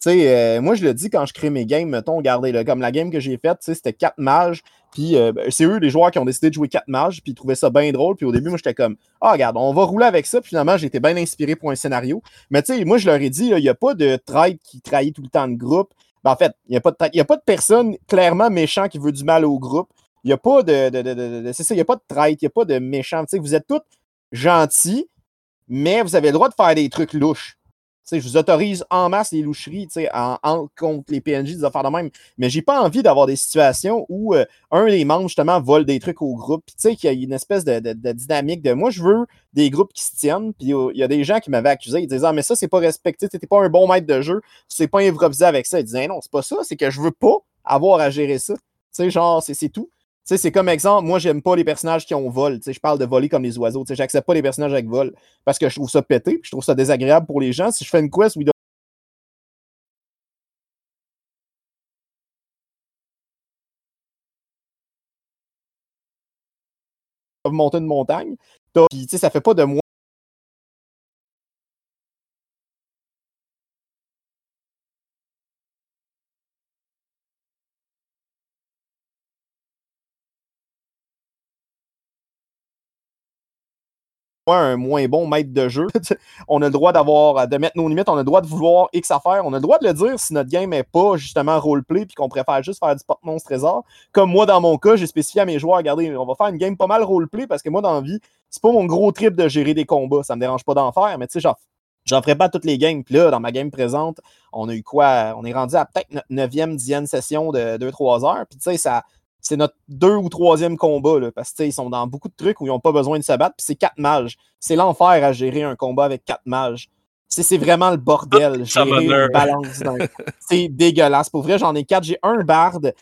C: Tu sais, euh, moi, je le dis quand je crée mes games, mettons, regardez, là, comme la game que j'ai faite, tu sais, c'était quatre mages, puis euh, ben, c'est eux, les joueurs, qui ont décidé de jouer quatre mages, puis ils trouvaient ça bien drôle, puis au début, moi, j'étais comme, ah, regarde, on va rouler avec ça, puis finalement, été bien inspiré pour un scénario. Mais tu sais, moi, je leur ai dit, il n'y a pas de traite qui trahit tout le temps le groupe. Ben, en fait, il n'y a, pas de y a pas de personne clairement méchant qui veut du mal au groupe. Il n'y a pas de. de, de- de- de- c'est ça, il n'y a pas de traite, il n'y a pas de méchant. Tu sais, vous êtes tous gentils, mais vous avez le droit de faire des trucs louches. Tu je vous autorise en masse les loucheries tu en, contre les PNJ, des affaires de même. Mais j'ai pas envie d'avoir des situations où euh, un des membres, justement, vole des trucs au groupe. Tu sais, qu'il y a une espèce de, de- dynamique de moi, je veux des groupes qui se tiennent. Puis, il y a des gens qui m'avaient accusé. Ils disaient, ah, mais ça, c'est pas respecté. T'es pas un bon maître de jeu. Tu sais pas improviser avec ça. Ils disaient, non, c'est pas ça. C'est que je veux pas avoir à gérer ça. Tu sais, genre, c'est tout. C'est comme exemple, moi, j'aime pas les personnages qui ont vol. Je parle de voler comme les oiseaux. J'accepte pas les personnages avec vol parce que je trouve ça pété, puis je trouve ça désagréable pour les gens. Si je fais une quest où ils doivent monter une montagne, puis tu sais, ça fait pas de moi un moins bon maître de jeu. on a le droit d'avoir, de mettre nos limites, on a le droit de vouloir X affaires, on a le droit de le dire si notre game est pas justement roleplay puis qu'on préfère juste faire du porte-monstre trésor. Comme moi, dans mon cas, j'ai spécifié à mes joueurs, regardez, on va faire une game pas mal roleplay parce que moi, dans la vie, c'est pas mon gros trip de gérer des combats. Ça me dérange pas d'en faire, mais tu sais, genre, J'en ferai pas toutes les games. Puis là, dans ma game présente, on a eu quoi? On est rendu à peut-être notre 9e, 10e session de 2-3 heures. Puis tu sais, ça, c'est notre deux ou troisième combat, là, parce qu'ils sont dans beaucoup de trucs où ils n'ont pas besoin de se battre, puis c'est quatre mages. C'est l'enfer à gérer un combat avec quatre mages. C'est c'est vraiment le bordel. Une balance d'un- C'est dégueulasse. Pour vrai, j'en ai quatre. J'ai un barde,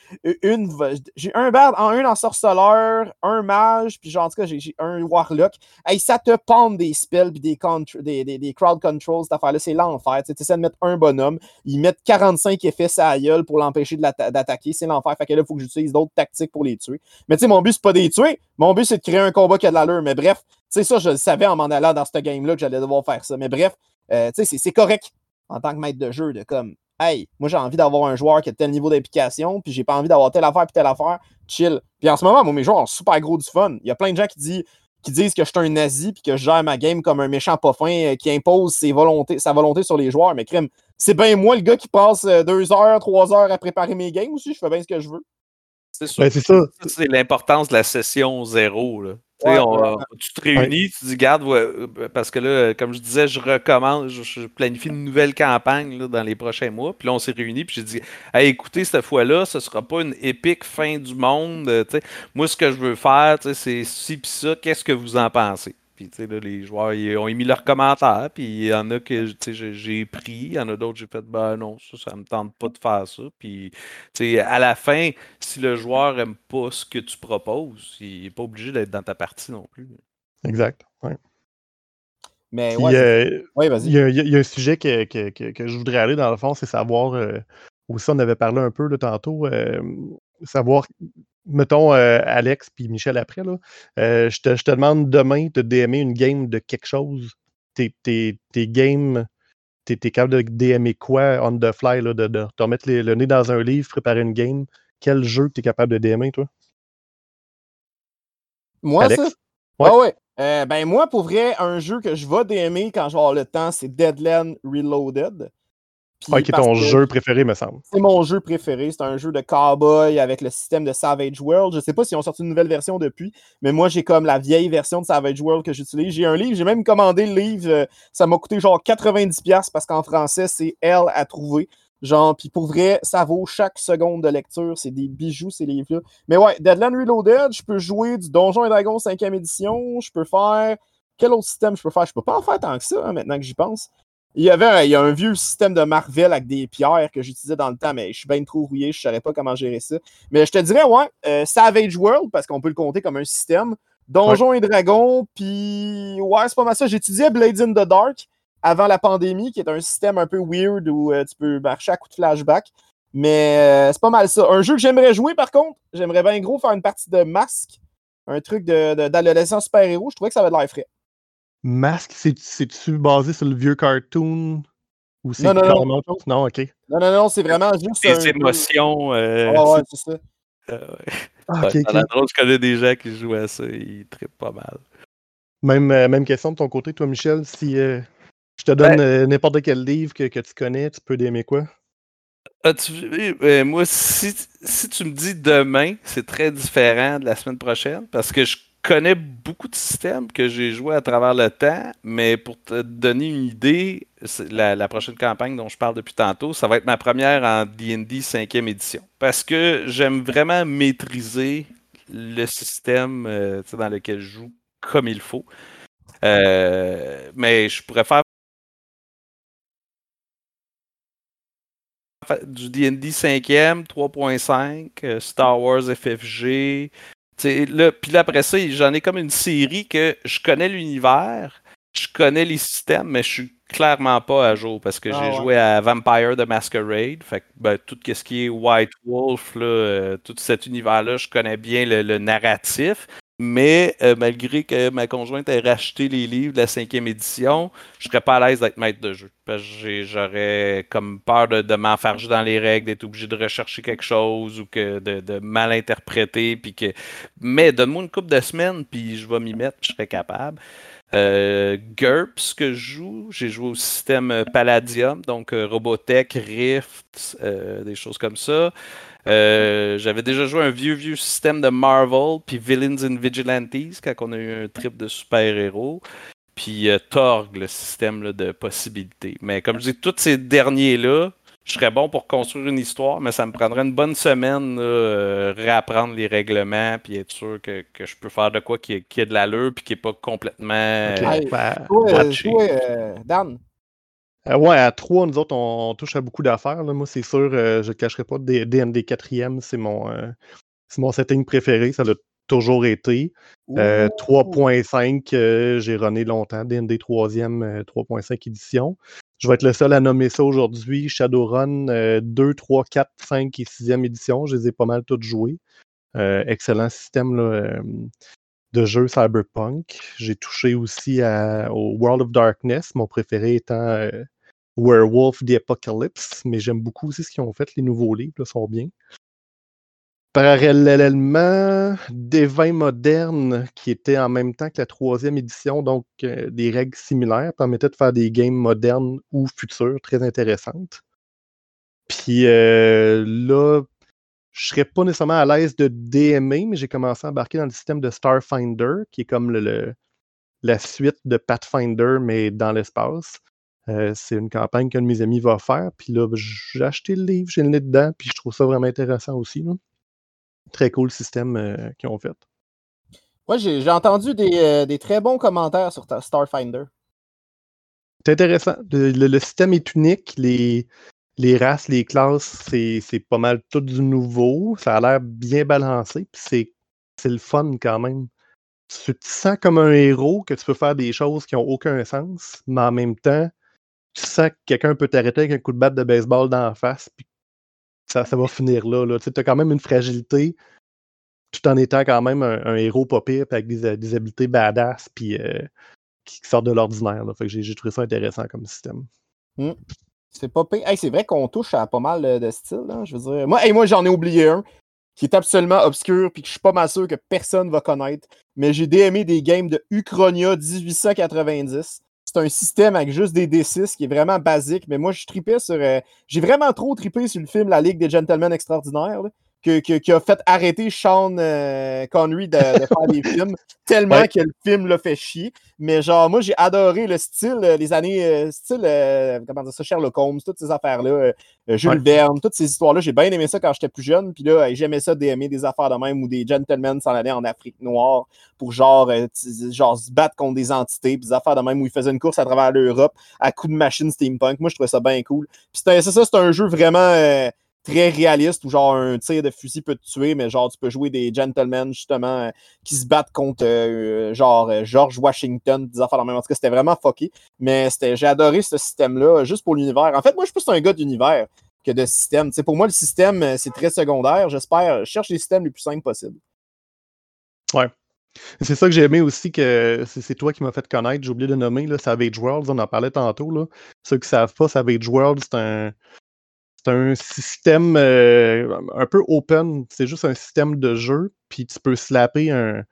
C: une, j'ai un barde, en un en sorceleur, un mage, puis genre, en tout cas, j'ai un warlock. Hey, ça te pend des spells puis des, des, des, des crowd controls, cette affaire-là. C'est l'enfer. Tu essaies de mettre un bonhomme, ils mettent 45 effets sur la gueule pour l'empêcher d'attaquer. C'est l'enfer. Fait que là, il faut que j'utilise d'autres tactiques pour les tuer. Mais tu sais, mon but, c'est pas de les tuer. Mon but, c'est de créer un combat qui a de l'allure. Mais bref, tu sais, ça, je le savais en m'en allant dans ce game-là que j'allais devoir faire ça. Mais bref, euh, c'est correct en tant que maître de jeu de comme, hey, moi, j'ai envie d'avoir un joueur qui a tel niveau d'implication, puis j'ai pas envie d'avoir telle affaire puis telle affaire. Chill. Puis en ce moment, moi, mes joueurs ont super gros du fun. Il y a plein de gens qui disent qui disent que je suis un nazi puis que je gère ma game comme un méchant pas fin euh, qui impose ses volontés, sa volonté sur les joueurs. Mais crime, c'est bien moi le gars qui passe euh, deux heures, trois heures à préparer mes games aussi. Je fais bien ce que je veux.
D: C'est.
B: Ben, ça.
D: C'est l'importance de la session zéro. Là. Tu sais,
C: Ouais,
D: on-
C: ouais.
D: Tu te réunis, tu dis, garde, euh, parce que là, comme je disais, je recommence, je, je planifie une nouvelle campagne là, dans les prochains mois. Puis là, on s'est réunis, puis j'ai dit, hey, écoutez, cette fois-là, ce sera pas une épique fin du monde. euh. Moi, ce que je veux faire, c'est ci puis ça. Qu'est-ce que vous en pensez? Puis, tu sais, là, les joueurs ils ont émis leurs commentaires, puis il y en a que tu sais, j'ai- pris, il y en a d'autres, j'ai fait, ben non, ça, ça me tente pas de faire ça. Puis, tu sais, à la fin, si le joueur aime pas ce que tu proposes, il n'est pas obligé d'être dans ta partie non plus.
B: Exact. ouais.
C: Mais
B: Puis,
C: ouais, c'est-
B: euh,
C: ouais,
B: Il
C: vas-y.
B: y, a, il y a- il y a un sujet que, que- que- que je voudrais aller dans le fond, c'est savoir, euh, aussi on avait parlé un peu là, tantôt, euh, savoir, mettons euh, Alex puis Michel après, là, euh, je, te, je te demande demain de DMer une game de quelque chose. Tes, tes, tes games, t'es t'es capable de DMer quoi on the fly, là, de, de te remettre les- le nez dans un livre, préparer une game? Quel jeu tu es capable de DMer, toi?
C: Moi,
B: Alex?
C: ça?
B: Ouais.
C: Ah ouais. Euh, ben moi, pour vrai, un jeu que je vais d'aimer quand je vais avoir le temps, c'est Deadland Reloaded.
B: Ouais, qui est ton jeu préféré, me semble.
C: C'est mon jeu préféré. C'est un jeu de cowboy avec le système de Savage World. Je sais pas s'ils ont sorti une nouvelle version depuis, mais moi, j'ai comme la vieille version de Savage World que j'utilise. J'ai un livre, j'ai même commandé le livre. euh, Ça m'a coûté genre 90$ parce qu'en français, c'est L à trouver. Genre, puis pour vrai, ça vaut chaque seconde de lecture. C'est des bijoux, ces livres-là. Mais ouais, Deadland Reloaded, je peux jouer du Donjon et Dragon 5e édition. Je peux faire. Quel autre système je peux faire? Je peux pas en faire tant que ça, hein, maintenant que j'y pense. Il y avait un, il y a un vieux système de Marvel avec des pierres que j'utilisais dans le temps, mais je suis bien trop rouillé, je ne saurais pas comment gérer ça. Mais je te dirais, ouais, euh, Savage World, parce qu'on peut le compter comme un système. Donjons et Dragons, puis ouais, c'est pas mal ça. J'étudiais Blades in the Dark avant la pandémie, qui est un système un peu weird où euh, tu peux marcher à coup de flashback. Mais euh, c'est pas mal ça. Un jeu que j'aimerais jouer, par contre, j'aimerais bien gros faire une partie de masque, un truc de, de- d'adolescent super-héros. Je trouvais que ça avait de l'air frais.
B: Masque, c'est- c'est-tu basé sur le vieux cartoon? Ou c'est
C: Non, non, non.
B: carrément autre chose? Non, ok.
C: Non, non, non, c'est vraiment juste. un jeu-
D: émotions. euh,
C: Ah ouais,
D: c'est-
C: ça.
D: euh, ouais.
B: Ah,
D: Ouais,
B: ok,
D: dans
B: ok.
D: la drôle, je connais des gens qui jouent à ça, ils trippent pas mal.
B: Même, euh, même question de ton côté, toi, Michel. Si euh, je te donne euh, n'importe quel livre que, que tu connais, tu peux d'aimer quoi?
D: Moi, si, si tu me dis demain, c'est très différent de la semaine prochaine, parce que je connais beaucoup de systèmes que j'ai joués à travers le temps, mais pour te donner une idée, la, prochaine campagne dont je parle depuis tantôt, ça va être ma première en D&D 5e édition. Parce que j'aime vraiment maîtriser le système euh, dans lequel je joue comme il faut. Euh, mais je pourrais faire fa- du D&D 5e, 3.5, euh, Star Wars FFG. Là, puis là, après ça, j'en ai comme une série que je connais l'univers, je connais les systèmes, mais je suis clairement pas à jour parce que
C: Ah
D: j'ai
C: ouais.
D: joué à Vampire the Masquerade. Fait que ben, tout ce qui est White Wolf, là, euh, tout cet univers-là, je connais bien le, le narratif. Mais euh, malgré que ma conjointe ait racheté les livres de la cinquième édition, je serais pas à l'aise d'être maître de jeu. Parce que j'aurais comme peur de, de m'enfarger dans les règles, d'être obligé de rechercher quelque chose ou que de, mal interpréter. Puis que... Mais donne-moi une couple de semaines, puis je vais m'y mettre, je serai capable. Euh, GURPS que je joue, j'ai joué au système Palladium, donc euh, Robotech, Rift, euh, des choses comme ça. Euh, J'avais déjà joué un vieux, vieux système de Marvel, puis Villains and Vigilantes, quand on a eu un trip de super-héros. Puis euh, Torg, le système là, de possibilités. Mais comme je dis, tous ces derniers-là, je serais bon pour construire une histoire, mais ça me prendrait une bonne semaine, là, réapprendre les règlements, puis être sûr que, que, je peux faire de quoi qui, ait de l'allure, puis qui n'est pas complètement.
C: Okay. Ben, toi, Dan.
B: Ouais, à 3, nous autres, on, touche à beaucoup d'affaires. Moi, c'est sûr, je ne cacherai pas, DND 4e, c'est mon, c'est mon setting préféré. Ça l'a toujours été. 3.5, euh, j'ai runné longtemps, DND 3e, 3.5 édition. Je vais être le seul à nommer ça aujourd'hui. Shadowrun 2, 3, 4, 5 et 6e édition. Je les ai pas mal toutes jouées. Euh, excellent système là, de jeu cyberpunk. J'ai touché aussi au World of Darkness, mon préféré étant euh, Werewolf the Apocalypse, mais j'aime beaucoup aussi ce qu'ils ont fait. Les nouveaux livres là, sont bien. Parallèlement, des vins modernes qui étaient en même temps que la troisième édition, donc euh, des règles similaires, permettaient de faire des games modernes ou futures très intéressantes. Puis euh, là, je serais pas nécessairement à l'aise de DMA, mais j'ai commencé à embarquer dans le système de Starfinder, qui est comme le, la suite de Pathfinder, mais dans l'espace. Euh, c'est une campagne qu'un de mes amis va faire. Puis là, j'ai acheté le livre, j'ai le nez dedans, puis je trouve ça vraiment intéressant aussi. Là très cool système euh, qu'ils ont fait.
C: Moi, j'ai entendu euh, des, très bons commentaires sur Starfinder.
B: C'est intéressant. Le, système est unique. Les, les races, les classes, c'est pas mal tout du nouveau. Ça a l'air bien balancé. c'est le fun quand même. Tu te sens comme un héros, que tu peux faire des choses qui n'ont aucun sens, mais en même temps, tu sens que quelqu'un peut t'arrêter avec un coup de batte de baseball dans la face, puis ça, va finir là. là. Tu as quand même une fragilité tout en étant quand même un, héros pas pire, avec des, des, habiletés badass, puis euh, qui, sortent de l'ordinaire. Fait que j'ai trouvé ça intéressant comme système.
C: Mmh. C'est pas pire. c'est vrai qu'on touche à pas mal de styles. Hein, je veux dire. Moi, moi j'en ai oublié un qui est absolument obscur, puis que je suis pas mal sûr que personne va connaître. Mais j'ai aimé des games de Uchronia 1890 c'est un système avec juste des D6 qui est vraiment basique. Mais moi, je tripais sur. Euh, j'ai vraiment trop trippé sur le film La Ligue des Gentlemen Extraordinaires qui a fait arrêter Sean euh, Connery de, faire des films tellement que le film l'a fait chier. Mais genre, moi, j'ai adoré le style, euh, les années, euh, style, comment dire ça, Sherlock Holmes, toutes ces affaires-là, Jules Verne, toutes ces histoires-là. J'ai bien aimé ça quand j'étais plus jeune. Puis là, j'aimais ça d'aimer des affaires de même où des gentlemen s'en allaient en Afrique noire pour genre, genre se battre contre des entités, puis des affaires de même où ils faisaient une course à travers l'Europe à coups de machine steampunk. Moi, je trouvais ça bien cool. Puis c'est ça, c'est un jeu vraiment très réaliste où genre un tir de fusil peut te tuer, mais genre tu peux jouer des gentlemen justement euh, qui se battent contre euh, genre euh, George Washington, des affaires la même. En tout cas, c'était vraiment fucké. Mais j'ai adoré ce système-là juste pour l'univers. En fait, moi, je suis plus un gars d'univers que de système. pour moi, le système, c'est très secondaire. J'espère, je cherche les systèmes les plus simples possibles.
B: Ouais. C'est ça que j'ai aimé aussi, que c'est toi qui m'as fait connaître. J'ai oublié de nommer là, Savage Worlds, on en parlait tantôt. Là. Ceux qui ne savent pas, Savage Worlds, c'est un, c'est un système euh, un peu open. C'est juste un système de jeu, puis tu peux slapper un,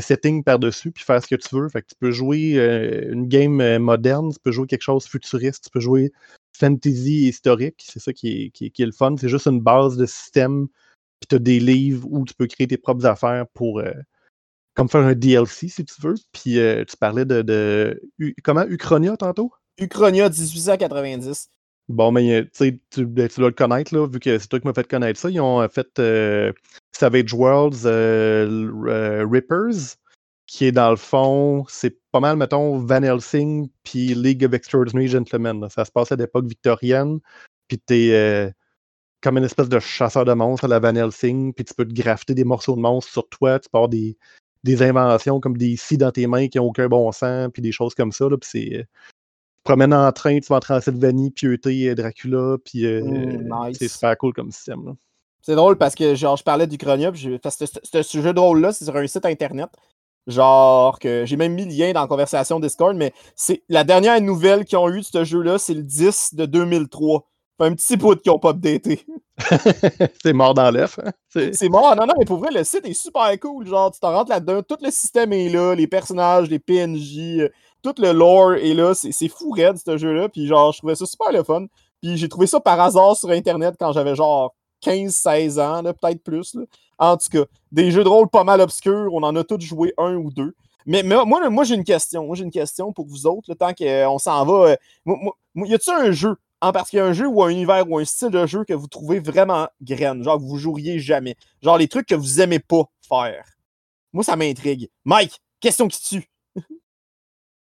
B: setting par-dessus, puis faire ce que tu veux. Fait que tu peux jouer euh, une game euh, moderne, tu peux jouer quelque chose futuriste, tu peux jouer fantasy historique. C'est ça qui est, le fun. C'est juste une base de système, puis tu as des livres où tu peux créer tes propres affaires pour. comme faire un DLC si tu veux. Puis tu parlais de, de. Comment? Uchronia tantôt?
C: Uchronia 1890.
B: Bon, mais tu, tu dois le connaître, là, vu que c'est toi qui m'as fait connaître ça. Ils ont euh, fait euh, Savage Worlds euh, Rippers, qui est dans le fond, c'est pas mal, mettons, Van Helsing puis League of Extraordinary Gentlemen. Ça se passe à l'époque victorienne, puis t'es comme une espèce de chasseur de monstres à la Van Helsing, puis tu peux te grafter des morceaux de monstres sur toi, tu peux avoir des, des inventions comme des scies dans tes mains qui n'ont aucun bon sens, puis des choses comme ça. Là, puis c'est promènes en train, tu vas en Transylvanie, pieuter Dracula, puis euh, mmh, c'est super cool comme système.
C: C'est drôle parce que genre je parlais du Chronia, puis ce jeu de rôle-là, c'est sur un site internet. Genre que j'ai même mis le lien dans la conversation Discord, mais c'est la dernière nouvelle qu'ils ont eue de ce jeu-là, c'est le 10 de 2003. un petit bout qui n'ont pas updaté.
B: c'est mort dans l'œuf. Hein?
C: C'est mort. Non, non, mais pour vrai, le site est super cool. Genre, tu t'en rentres là-dedans, tout le système est là, les personnages, les PNJ, tout le lore est là. C'est fou raide, ce jeu-là. Puis genre, je trouvais ça super le fun. Puis j'ai trouvé ça par hasard sur Internet quand j'avais genre 15-16 ans, peut-être plus. En tout cas, des jeux de rôle pas mal obscurs. On en a tous joué un ou deux. Mais, moi, moi j'ai une question. Moi, j'ai une question pour vous autres, tant qu'on s'en va. Euh, y a-t-il un jeu en particulier un jeu ou un univers ou un style de jeu que vous trouvez vraiment graine, genre que vous joueriez jamais. Genre les trucs que vous aimez pas faire? Moi, ça m'intrigue. Mike, question qui tue.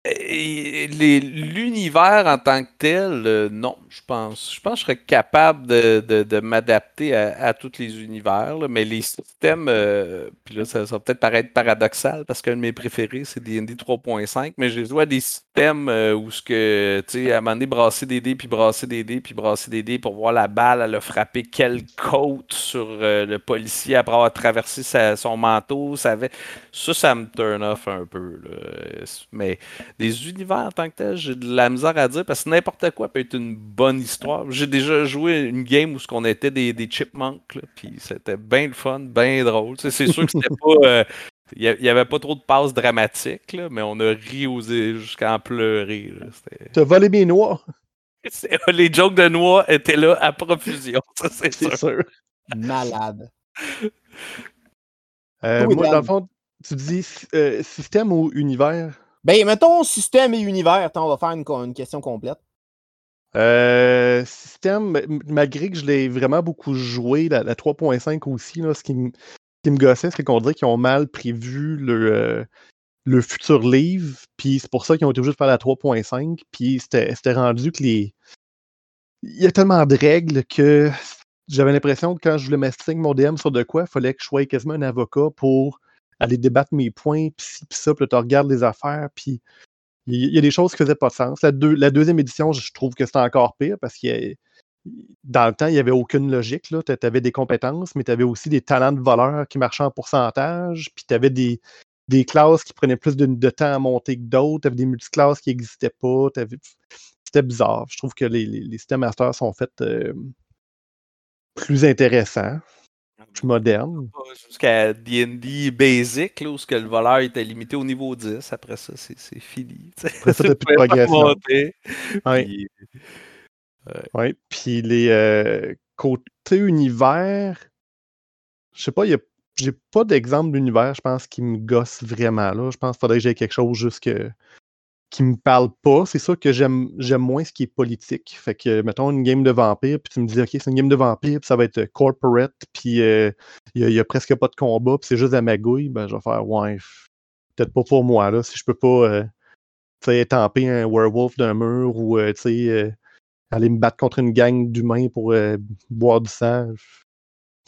D: L'univers en tant que tel, euh, non, je pense. Je pense que je serais capable de, m'adapter à, tous les univers, mais les systèmes, euh, puis là, ça, va peut-être paraître paradoxal parce qu'un de mes préférés, c'est D&D 3.5, mais joué à des systèmes euh, où ce que, tu sais, à un moment donné, brasser des dés, puis brasser des dés, puis brasser des dés pour voir la balle, elle a frappé quelle côte sur le policier après avoir traversé sa- son manteau, ça avait... Ça, ça me turn off un peu, là. Mais des univers en tant que tel, j'ai de la misère à dire parce que n'importe quoi peut être une bonne histoire. J'ai déjà joué une game où ce qu'on était des, des chipmunks, là, puis c'était bien le fun, bien drôle. C'est sûr que c'était pas. euh, Il n'y avait pas trop de passes dramatiques, là, mais on a ri aux- jusqu'à en pleurer. là. C'était-
B: T'as volé mes noix,
D: c'est- Les jokes de noix étaient là à profusion, ça c'est sûr.
B: c'est sûr.
C: Malade.
B: Euh,
C: Oui,
B: moi,
C: Dan.
B: dans le fond, tu dis euh, système ou univers?
C: Ben, mettons système et univers. Attends, on va faire une, question complète.
B: Euh, système, malgré que je l'ai vraiment beaucoup joué, la, la 3.5 aussi, ce qui, me- gossait, c'est qu'on dirait qu'ils ont mal prévu le, euh, le futur livre, puis c'est pour ça qu'ils ont été obligés de faire la 3.5, puis c'était rendu que les... Il y a tellement de règles que j'avais l'impression que quand je voulais m'assister mon DM sur de quoi, il fallait que je sois quasiment un avocat pour aller débattre mes points, puis ci, puis ça, puis tu regardes les affaires, puis il y, a des choses qui faisaient pas de sens. La, deux- la deuxième édition, je trouve que c'était encore pire parce que dans le temps, il n'y avait aucune logique. Tu avais des compétences, mais tu avais aussi des talents de voleur qui marchaient en pourcentage, puis tu avais des, des classes qui prenaient plus de, temps à monter que d'autres, tu avais des multiclasses qui n'existaient pas. C'était bizarre. Je trouve que les, les, les systèmes masters sont faits euh, plus intéressants, plus modernes.
D: Jusqu'à D&D Basic, là, où ce que le voleur était limité au niveau 10. Après ça, c'est c'est fini.
B: Après ça, t'as plus de progression.
D: monter.
B: Ouais.
D: Puis,
B: Oui, puis les euh, côtés univers, je sais pas, y a- j'ai pas d'exemple d'univers, je pense, qui me gosse vraiment là. Je pense qu'il faudrait que j'ai quelque chose juste que, qui me parle pas. C'est sûr que j'aime moins ce qui est politique. Fait que, mettons, une game de vampire, puis tu me dis, OK, c'est une game de vampire, puis ça va être corporate, puis euh, il il y a presque pas de combat, puis c'est juste la magouille, ben je vais faire, ouais, peut-être pas pour moi, là, si je peux pas, euh, tu sais, étamper un werewolf d'un mur ou, euh, tu sais, euh, aller me battre contre une gang d'humains pour euh, boire du sang. Il me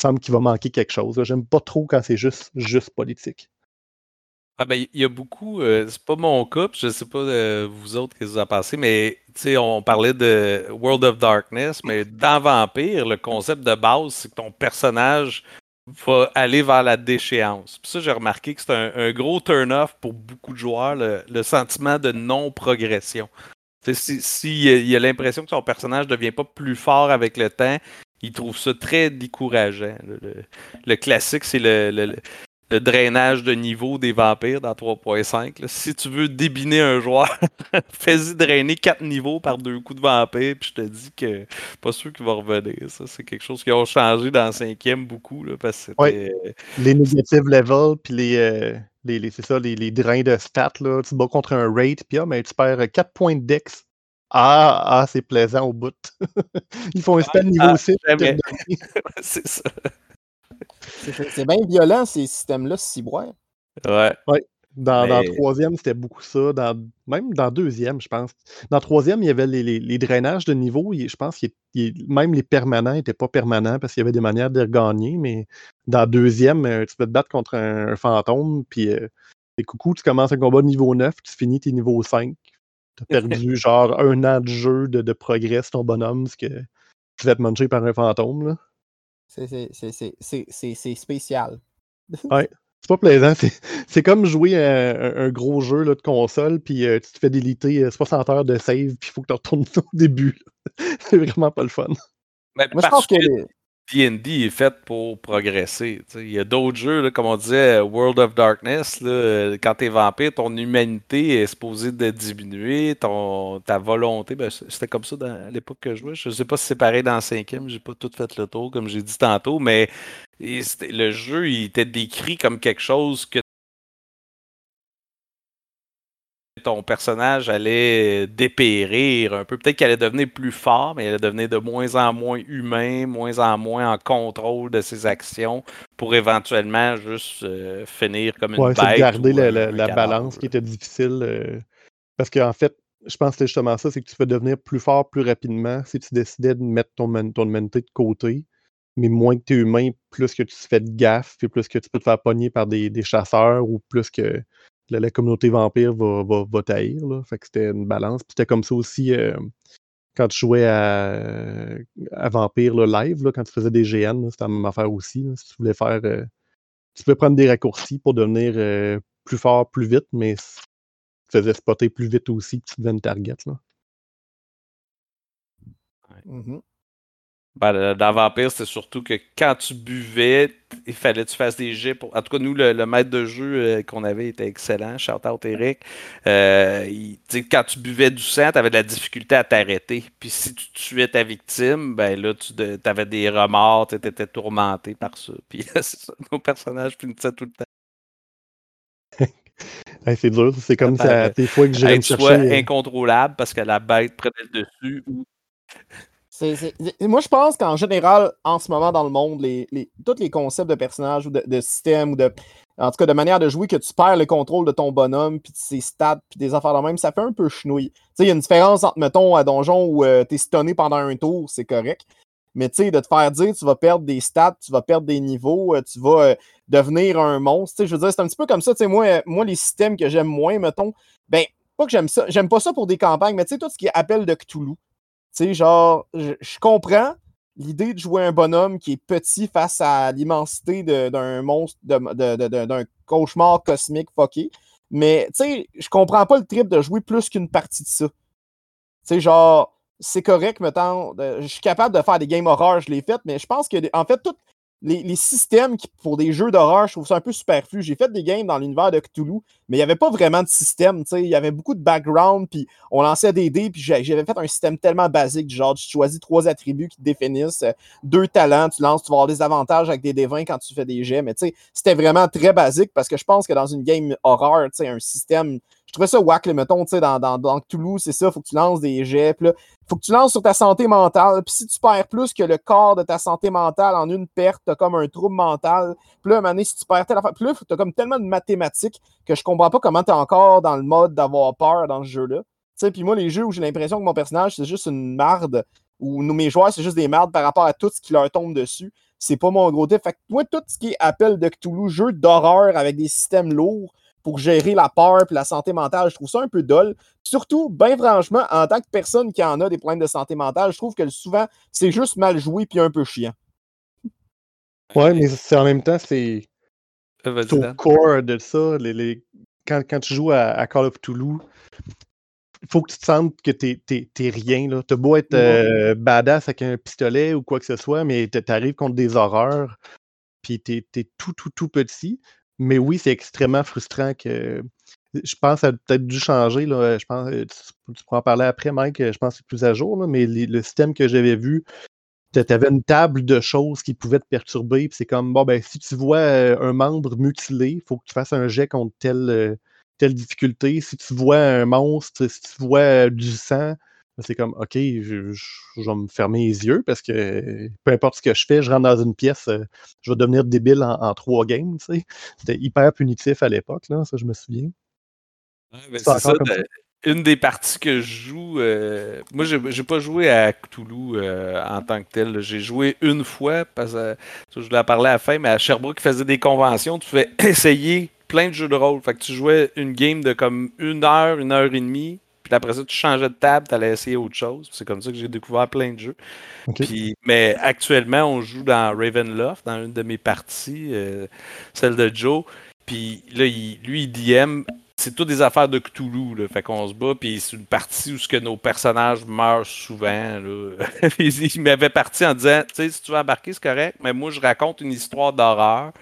B: semble qu'il va manquer quelque chose. J'aime pas trop quand c'est juste, juste politique.
D: Ah ben, il y a beaucoup, euh, c'est pas mon cas, je sais pas euh, vous autres que vous en pensez, mais on parlait de World of Darkness, mais dans Vampire, le concept de base, c'est que ton personnage va aller vers la déchéance. Puis ça, j'ai remarqué que c'est un, gros turn-off pour beaucoup de joueurs, le, le sentiment de non-progression. Sais, Si, si il y a l'impression que son personnage devient pas plus fort avec le temps, il trouve ça très décourageant. Le, le- le classique, c'est le- le- drainage de niveau des vampires dans 3.5. là. Si tu veux débiner un joueur, fais-y drainer 4 niveaux par deux coups de vampire, puis je te dis que pas sûr qu'il va revenir. Ça, c'est quelque chose qui a changé dans le cinquième beaucoup, là, parce que.
B: Les negative levels, puis les, euh, les, les- c'est ça, les, les drains de stats, là, tu bats contre un rate, puis ah, mais tu perds 4 points de dex. Ah, ah c'est plaisant au bout. Ils font un spell niveau
D: ah,
B: 6.
D: jamais. c'est ça.
C: C'est bien violent, ces systèmes-là, ciboires.
D: Ouais.
B: Dans, dans
D: Mais-
B: troisième, c'était beaucoup ça. Dans, même dans deuxième, je pense. Dans troisième, il y avait les, les- les drainages de niveau. il- je pense que même les permanents n'étaient pas permanents parce qu'il y avait des manières de gagner. Mais dans deuxième, euh, tu peux te battre contre un, un fantôme. Puis, euh, et coucou, tu commences un combat niveau 9, tu finis tes niveaux 5. Tu as perdu genre un an de jeu de, de progrès sur ton bonhomme parce que tu vas te manger par un fantôme. là.
C: C'est- c'est- c'est- c'est- C'est c'est- c'est spécial.
B: C'est pas plaisant. C'est, c'est comme jouer à un, un gros jeu là, de console, puis euh, tu te fais déliter euh, 60 heures de save, puis il faut que tu retournes au début. c'est vraiment pas le fun.
D: Mais
C: Moi, je
D: parce
C: pense que.
D: que D&D est fait pour progresser. Il y a d'autres jeux, comme on disait, World of Darkness, là, quand t'es vampire, ton humanité est supposée de diminuer, ton, ta volonté, ben, c'était comme ça dans, à l'époque que je jouais. Je sais pas si c'est pareil dans le cinquième, j'ai pas tout fait le tour, comme j'ai dit tantôt, mais le jeu, il était décrit comme quelque chose que ton personnage allait dépérir un peu. Peut-être qu'il allait devenir plus fort, mais il allait devenir de moins en moins humain, moins en moins en contrôle de ses actions pour éventuellement juste euh, finir comme une
B: Ouais,
D: bête.
B: garder la, balance qui était difficile. euh, parce qu'en fait, je pense que c'est justement ça, c'est que tu peux devenir plus fort plus rapidement si tu décidais de mettre ton, ton humanité de côté. Mais moins que tu es humain, plus que tu te fais de gaffe, puis plus que tu peux te faire pogner par des, des chasseurs, ou plus que la, la communauté vampire va, va, va t'haïr. là. Fait que c'était une balance. Puis c'était comme ça aussi euh, quand tu jouais à, à Vampire là, live, là, quand tu faisais des GN, là, c'était la même affaire aussi. là. Si tu voulais faire. euh, tu pouvais prendre des raccourcis pour devenir euh, plus fort, plus vite, mais tu te faisais spotter plus vite aussi, puis tu devenais une target. Là.
C: Mhm.
D: Ben, dans Vampire, c'était surtout que quand tu buvais, il fallait que tu fasses des jets. Pour... En tout cas, nous, le, le maître de jeu euh, qu'on avait était excellent. Shout out Eric. Euh, il- tu quand tu buvais du sang, tu avais de la difficulté à t'arrêter. Puis si tu tuais ta victime, ben là, tu avais des remords, tu étais tourmenté par ça. Puis c'est ça, nos personnages finissaient tout le temps.
B: Hey, c'est dur, c'est comme
D: Ça
B: des fois que me
D: Être soit
B: chercher. euh,
D: incontrôlable parce que la bête prenait le dessus ou
C: Moi, je pense qu'en général, en ce moment dans le monde, les, tous les concepts de personnages ou de, de système ou de. En tout cas, de manière de jouer, que tu perds le contrôle de ton bonhomme, puis de ses stats, puis des affaires de même, ça fait un peu chenouille. Tu sais, il y a une différence entre, mettons, à donjon où tu t'es stunné pendant un tour, c'est correct. Mais tu sais, de te faire dire tu vas perdre des stats, tu vas perdre des niveaux, euh, tu vas euh, devenir un monstre. Tu sais, je veux dire, c'est un petit peu comme ça. Tu sais, moi, euh, moi, les systèmes que j'aime moins, mettons, ben, pas que j'aime ça, j'aime pas ça pour des campagnes, mais tu sais, tout ce qui est appel de Cthulhu. Sais, genre, je, comprends l'idée de jouer un bonhomme qui est petit face à l'immensité d'un monstre, d'un cauchemar cosmique fucké. Mais, tu sais, je comprends pas le trip de jouer plus qu'une partie de ça. Tu sais, genre, c'est correct, mettons, je suis capable de faire des games horreur, je l'ai fait, mais je pense que, en fait, tous les, systèmes pour des jeux d'horreur, je trouve ça un peu superflu. J'ai fait des games dans l'univers de Cthulhu, mais il n'y avait pas vraiment de système, tu sais, il y avait beaucoup de background, puis on lançait des dés, puis j'avais fait un système tellement basique, genre, tu choisis trois attributs qui te définissent, euh, deux talents, tu lances, tu vas avoir des avantages avec des D20 quand tu fais des jets, mais c'était vraiment très basique, parce que je pense que dans une game horreur, un système, trouvais ça whack, le mettons, tu sais, dans, dans, dans c'est ça, faut que tu lances des jets, là, faut que tu lances sur ta santé mentale. Puis si tu perds plus que le quart de ta santé mentale en une perte, t'as comme un trouble mental. Puis là, à un moment donné, si tu perds telle affaire, t'as comme tellement de mathématiques que je comprends pas comment t'es encore dans le mode d'avoir peur dans ce jeu-là. Tu sais, puis moi, les jeux où j'ai l'impression que mon personnage, c'est juste une marde, ou mes joueurs, c'est juste des mardes par rapport à tout ce qui leur tombe dessus, c'est pas mon gros. Fait que moi, tout ce qui est appel de Cthulhu, jeu d'horreur avec des systèmes lourds pour gérer la peur puis la santé mentale, je trouve ça un peu dole. Surtout, bien franchement, en tant que personne qui en a des problèmes de santé mentale, je trouve que souvent, c'est juste mal joué puis un peu chiant.
B: Ouais, mais c'est en même temps, c'est
D: Euh,
B: au
D: Dan.
B: core de ça. les- les- Quand, quand tu joues à, à Call of Toulouse, il faut que tu te sentes que t'es t'es rien. là. T'as beau être
C: Ouais.
B: euh, badass avec un pistolet ou quoi que ce soit, mais t'arrives contre des horreurs, puis t'es es tout, tout, tout petit. Mais oui, c'est extrêmement frustrant que. Je pense que ça a peut-être dû changer. Là. Je pense, euh, tu, tu pourras en parler après, Mike. Je pense que c'est plus à jour, là, mais le système que j'avais vu, tu avais une table de choses qui pouvaient te perturber. Puis c'est comme, bon, ben, si tu vois euh, un membre mutilé, il faut que tu fasses un jet contre telle, euh, telle difficulté. Si tu vois un monstre, si tu vois du sang, c'est comme, OK, je, je- je vais me fermer les yeux parce que euh, peu importe ce que je fais, je rentre dans une pièce, euh, je vais devenir débile en, en trois games. tu sais. C'était hyper punitif à l'époque, là, ça, je me souviens.
D: Ouais, ben,
B: C'est
D: ça.
B: ça.
D: de- une des parties que je joue, euh, moi j'ai j'ai pas joué à Cthulhu euh, en tant que tel. J'ai joué une fois parce que ça, je voulais en parler à la fin, mais à Sherbrooke, ils faisaient des conventions, tu pouvais essayer plein de jeux de rôle. Fait que tu jouais une game de comme une heure, une heure et demie, puis après ça, tu changeais de table, tu allais essayer autre chose. C'est comme ça que j'ai découvert plein de jeux. Puis, mais actuellement, on joue dans Ravenloft, dans une de mes parties, euh, celle de Joe. Puis là, il- lui, il DM, c'est toutes des affaires de Cthulhu. Là, fait qu'on se bat, puis c'est une partie où ce que nos personnages meurent souvent. Là. il il m'avait parti en disant, tu sais, si tu veux embarquer, c'est correct, mais moi, je raconte une histoire d'horreur.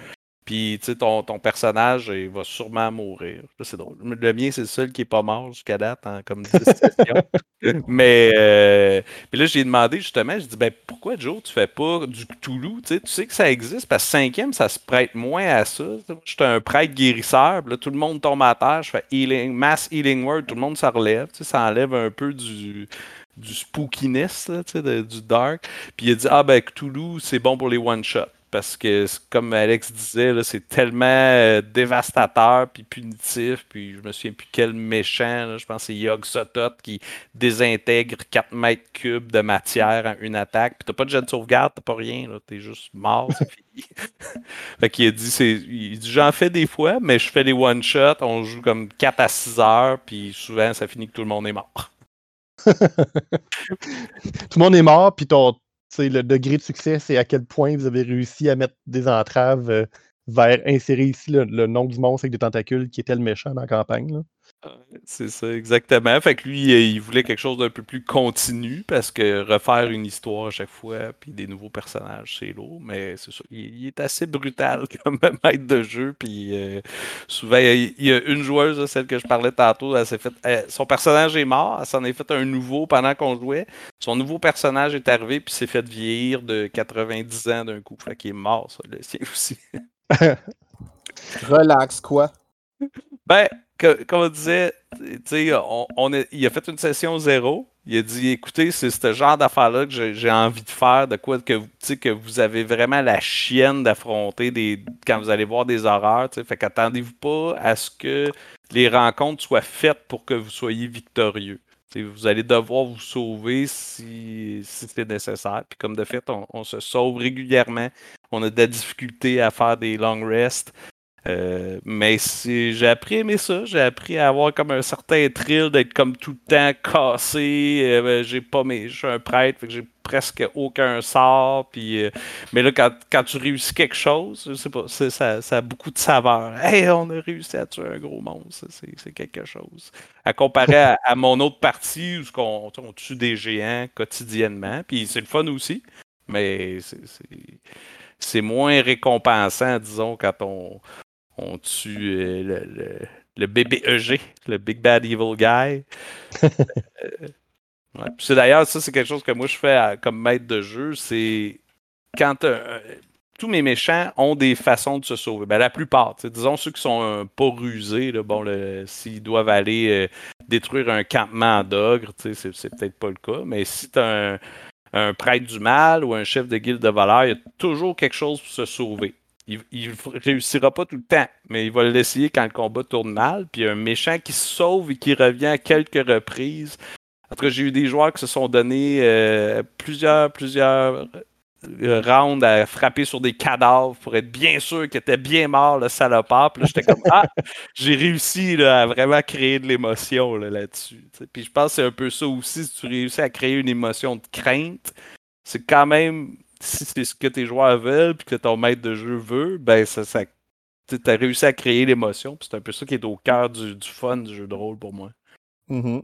D: Puis, tu sais, ton, ton personnage il va sûrement mourir. C'est drôle. Le mien, c'est le seul qui est pas mort jusqu'à date, en, comme. Mais, euh, puis là, j'ai demandé justement, je dis, ben, pourquoi, Joe, tu fais pas du Cthulhu? Tu sais, tu sais que ça existe, parce que cinquième, ça se prête moins à ça. Je suis un prêtre guérisseur, là, tout le monde tombe à terre, je fais healing, mass healing word, tout le monde se relève. Tu sais, ça enlève un peu du du spookiness, là, de, du dark. Puis il a dit Ah ben Cthulhu, c'est bon pour les one-shots parce que, comme Alex disait, c'est tellement euh, dévastateur puis punitif. Puis je me souviens plus quel méchant, je pense que c'est Yog Sotot qui désintègre 4 mètres cubes de matière en une attaque. Puis t'as pas de jet de sauvegarde, t'as pas rien, t'es juste mort, c'est fini. fait qu'il a dit, dit j'en fais des fois, mais je fais les one-shots, on joue comme 4 à 6 heures, puis souvent ça finit que tout le monde est mort.
B: tout le monde est mort, puis ton, le degré de succès, c'est à quel point vous avez réussi à mettre des entraves euh, vers insérer ici le, nom du monstre avec des tentacules qui était le méchant dans la campagne.
D: C'est ça, exactement. Fait que lui, il voulait quelque chose d'un peu plus continu parce que refaire une histoire à chaque fois, puis des nouveaux personnages, c'est lourd, mais c'est ça. Il, est assez brutal comme maître de jeu, puis euh, souvent, il y, a une joueuse, celle que je parlais tantôt, elle s'est fait, son personnage est mort, elle s'en est fait un nouveau pendant qu'on jouait. Son nouveau personnage est arrivé, puis s'est fait vieillir de 90 ans d'un coup. Fait qu'il est mort, ça, le sien aussi.
C: Relax, quoi?
D: Ben, comme on disait, on, il a fait une session zéro. Il a dit écoutez, c'est ce genre d'affaire-là que j'ai envie de faire, de quoi que, que vous avez vraiment la chienne d'affronter des quand vous allez voir des horreurs. Fait qu'attendez-vous pas à ce que les rencontres soient faites pour que vous soyez victorieux. vous allez devoir vous sauver si, c'est nécessaire. Puis comme de fait, on, on, se sauve régulièrement. On a de la difficulté à faire des long rests. Euh, mais j'ai appris à aimer ça. J'ai appris à avoir comme un certain thrill d'être comme tout le temps cassé. Euh, j'ai pas mes. Je suis un prêtre, j'ai presque aucun sort. Puis, euh, mais là, quand, tu réussis quelque chose, pas, ça, ça, a beaucoup de saveur. Hey, on a réussi à tuer un gros monstre. C'est quelque chose. À comparer à, mon autre partie où on, on tue des géants quotidiennement. Puis c'est le fun aussi. Mais c'est moins récompensant, disons, quand on, on tue euh, le, bébé EG, le Big Bad Evil Guy. Euh, c'est d'ailleurs, ça, c'est quelque chose que moi je fais comme maître de jeu. C'est quand tous mes méchants ont des façons de se sauver. Ben, la plupart, disons ceux qui sont pas rusés, bon, s'ils doivent aller euh, détruire un campement d'ogre, c'est, peut-être pas le cas. Mais si tu as un, prêtre du mal ou un chef de guilde de voleurs, il y a toujours quelque chose pour se sauver il, ne réussira pas tout le temps, mais il va l'essayer quand le combat tourne mal. Puis un méchant qui se sauve et qui revient à quelques reprises. En tout cas, j'ai eu des joueurs qui se sont donnés euh, plusieurs, plusieurs euh, rounds à frapper sur des cadavres pour être bien sûr qu'il était bien mort, le salopard. Puis là, j'étais comme Ah, j'ai réussi à vraiment créer de l'émotion là-dessus. puis je pense que c'est un peu ça aussi, si tu réussis à créer une émotion de crainte, c'est quand même si c'est ce que tes joueurs veulent puis que ton maître de jeu veut, ben ça, ça tu as réussi à créer l'émotion. C'est un peu ça qui est au cœur du, fun du jeu de rôle pour moi.
C: Mm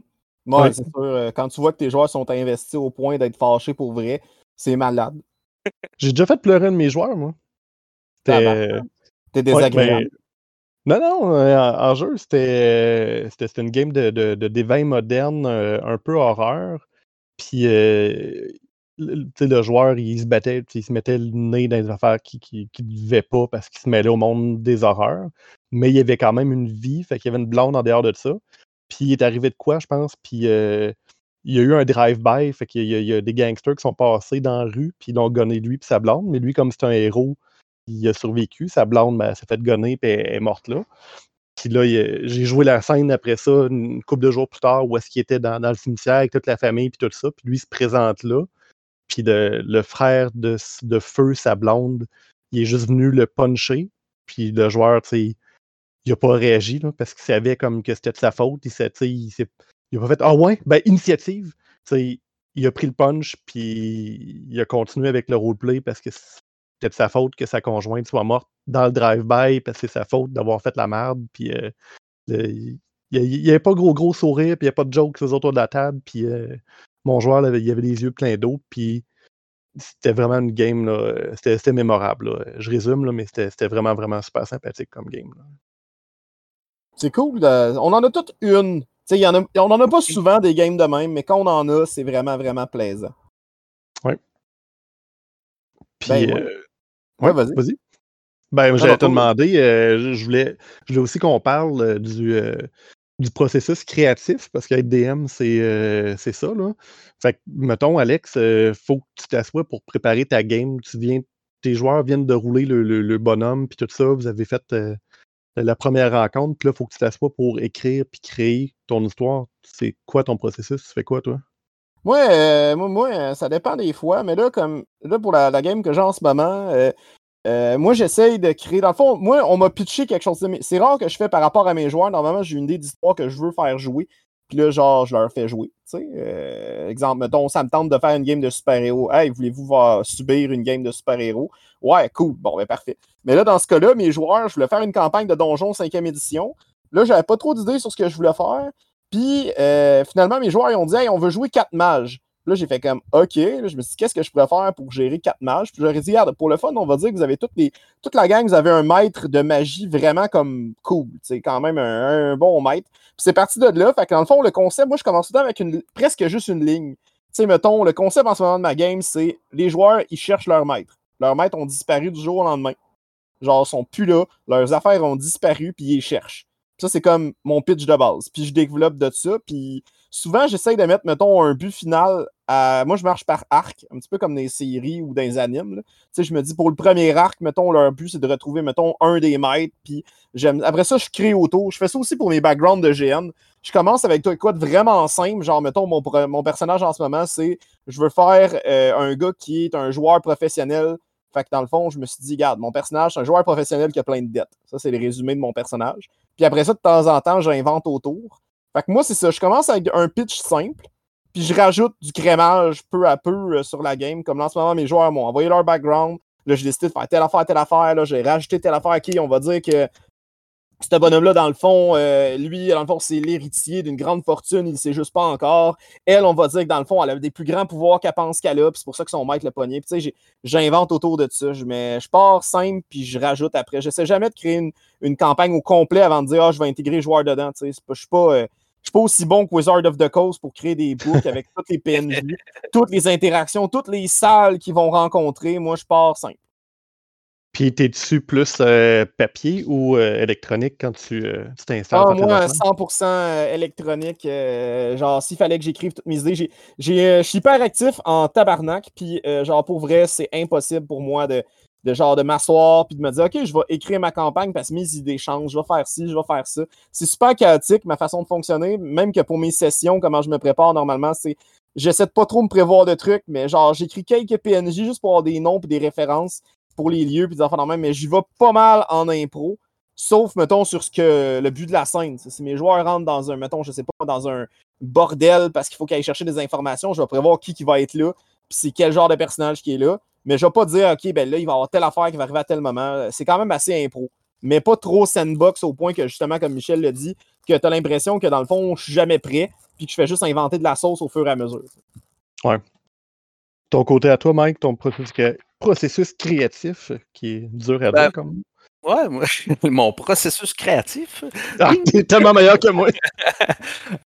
C: c'est sûr. Euh, quand tu vois que tes joueurs sont investis au point d'être fâchés pour vrai, c'est malade.
B: J'ai déjà fait pleurer un de mes joueurs, moi.
C: C'était désagréable.
B: Non, non, euh, en, jeu, c'était une game de, de, de moderne, euh, un peu horreur. Puis le joueur, il se battait, il se mettait le nez dans des affaires qu'il ne devait pas parce qu'il se mêlait au monde des horreurs. Mais il y avait quand même une vie, fait qu'il y avait une blonde en dehors de ça. Puis il est arrivé de quoi, je pense, puis euh, il y a eu un drive-by, fait qu'il y, a des gangsters qui sont passés dans la rue, puis ils l'ont gonné lui puis sa blonde. Mais lui, comme c'est un héros, il a survécu. Sa blonde ben, s'est fait gonner puis elle est morte là. Puis là, j'ai joué la scène après ça, une couple de jours plus tard, où est-ce qu'il était dans, dans, le cimetière avec toute la famille puis tout ça. Puis lui, il se présente là. Puis le, frère de, Feu, sa blonde, il est juste venu le puncher. Puis le joueur, tu sais, il n'a pas réagi parce qu'il savait comme que c'était de sa faute. Il, il, il pas fait Ah ouais, ben initiative. sais, il a pris le punch, puis il a continué avec le roleplay parce que c'était de sa faute que sa conjointe soit morte dans le drive-by parce que c'est sa faute d'avoir fait la merde. Puis euh, il n'y avait pas gros gros sourire, puis il n'y a pas de jokes aux autour de la table. Puis euh, mon joueur, il avait les yeux pleins d'eau, puis c'était vraiment une game, là, c'était, c'était mémorable. là. Je résume, là, mais c'était, c'était vraiment, vraiment super sympathique comme game. là.
C: C'est cool. de- On en a toutes une. Y en a... On en a pas souvent des games de même, mais quand on en a, c'est vraiment, vraiment plaisant.
B: Puis,
C: Ben, ouais.
B: euh,
C: Ouais, vas-y.
B: vas-y. Ben, j'allais te demander, euh, je- voulais, je voulais aussi qu'on parle euh, du, euh, du processus créatif, parce qu'être DM, c'est euh, c'est ça, là. Fait que, mettons, Alex, il faut que tu t'assoies pour préparer ta game. Tu viens, tes joueurs viennent de rouler le, bonhomme, puis tout ça. Vous avez fait euh, la première rencontre, puis là, faut que tu t'assoies pour écrire puis créer ton histoire. C'est quoi ton processus? Tu fais quoi, toi?
C: Euh, moi, euh, ça dépend des fois, mais là, comme là, pour la, la game que j'ai en ce moment, euh, moi, j'essaye de créer. Dans le fond, moi, on m'a pitché quelque chose. C'est rare que je fais par rapport à mes joueurs. Normalement, j'ai une idée d'histoire que je veux faire jouer. Puis là, genre, je leur fais jouer. Euh, exemple, mettons, ça me tente de faire une game de super-héros. Hey, voulez-vous subir une game de super-héros? Ouais, cool. Bon, ben parfait. Mais là, dans ce cas-là, mes joueurs, je voulais faire une campagne de donjon 5e édition. Là, j'avais pas trop d'idées sur ce que je voulais faire. Puis euh, finalement, mes joueurs ils ont dit Hey, on veut jouer quatre mages. Là, j'ai fait comme OK. Là, je me suis dit qu'est-ce que je pourrais faire pour gérer quatre mages? Puis j'aurais dit, regarde, pour le fun, on va dire que vous avez toutes les, toute la gang, vous avez un maître de magie vraiment comme cool. C'est quand même un, bon maître. Puis c'est parti de là. Fait que dans le fond, le concept, moi, je commence tout le temps avec presque juste une ligne. Tu sais, mettons, le concept en ce moment de ma game, c'est les joueurs, ils cherchent leur maître. Leurs maîtres ont disparu du jour au lendemain. Genre, ils sont plus là. Leurs affaires ont disparu, puis ils cherchent. Ça, c'est comme mon pitch de base. Puis je développe de ça. Puis souvent, j'essaye de mettre, mettons, un but final à. Moi, je marche par arc, un petit peu comme dans les séries ou dans les animes. Tu sais, je me dis, pour le premier arc, mettons, leur but, c'est de retrouver, mettons, un des maîtres. Puis. Après ça, je crée autour. Je fais ça aussi pour mes backgrounds de GN. Je commence avec quoi de vraiment simple. Genre, mettons, mon personnage en ce moment, c'est je veux faire euh, un gars qui est un joueur professionnel. Fait que dans le fond, je me suis dit, regarde, mon personnage, c'est un joueur professionnel qui a plein de dettes. Ça, c'est le résumé de mon personnage. Puis après ça, de temps en temps, j'invente autour. Fait que moi, c'est ça. Je commence avec un pitch simple, puis je rajoute du crémage peu à peu euh, sur la game. Comme là, en ce moment, mes joueurs m'ont envoyé leur background. Là, j'ai décidé de faire telle affaire, telle affaire. Là, j'ai rajouté telle affaire. OK, on va dire que ce bonhomme-là, dans le fond, euh, lui, dans le fond, c'est l'héritier d'une grande fortune. Il ne sait juste pas encore. Elle, on va dire que dans le fond, elle a des plus grands pouvoirs qu'elle pense qu'elle a. Puis c'est pour ça que son maître le poignet. Puis tu sais, j'ai- j'invente autour de ça. Je, je pars simple, puis je rajoute après. Je sais jamais de créer une, une campagne au complet avant de dire ah, je vais intégrer le joueur dedans. Je suis pas. euh, je suis pas aussi bon que Wizard of the Coast pour créer des books avec toutes les PNJ, toutes les interactions, toutes les salles qu'ils vont rencontrer. Moi, je pars simple.
B: Puis, t'es-tu plus euh, papier ou euh, électronique quand tu euh, t'installes?
C: Ah, moi,
B: affaires?
C: 100% électronique. euh, genre, s'il fallait que j'écrive toutes mes idées, j'ai- j'ai, je suis hyper actif en tabarnak. Puis, euh, genre, pour vrai, c'est impossible pour moi de, de genre de m'asseoir puis de me dire, OK, je vais écrire ma campagne parce que mes idées changent. Je vais faire ci, je vais faire ça. C'est super chaotique, ma façon de fonctionner. Même que pour mes sessions, comment je me prépare normalement, c'est. J'essaie de pas trop me prévoir de trucs, mais genre, j'écris quelques PNJ juste pour avoir des noms puis des références pour les lieux puis des le même, mais j'y vais pas mal en impro. Sauf, mettons, sur ce que le but de la scène. Si mes joueurs rentrent dans un, mettons, je sais pas, dans un bordel parce qu'il faut qu'ils aillent chercher des informations, je vais prévoir qui, qui va être là, puis c'est quel genre de personnage qui est là. Mais je vais pas dire, OK, ben là, il va y avoir telle affaire qui va arriver à tel moment. C'est quand même assez impro. Mais pas trop sandbox au point que, justement, comme Michel le dit, que tu as l'impression que dans le fond, je suis jamais prêt, puis que je fais juste inventer de la sauce au fur et à mesure.
B: Ton côté à toi, Mike, ton processus, cré- processus créatif qui est dur à
D: Ben,
B: dire comme?
D: Ouais, moi, mon processus créatif.
B: Ah, t'es tellement meilleur que moi.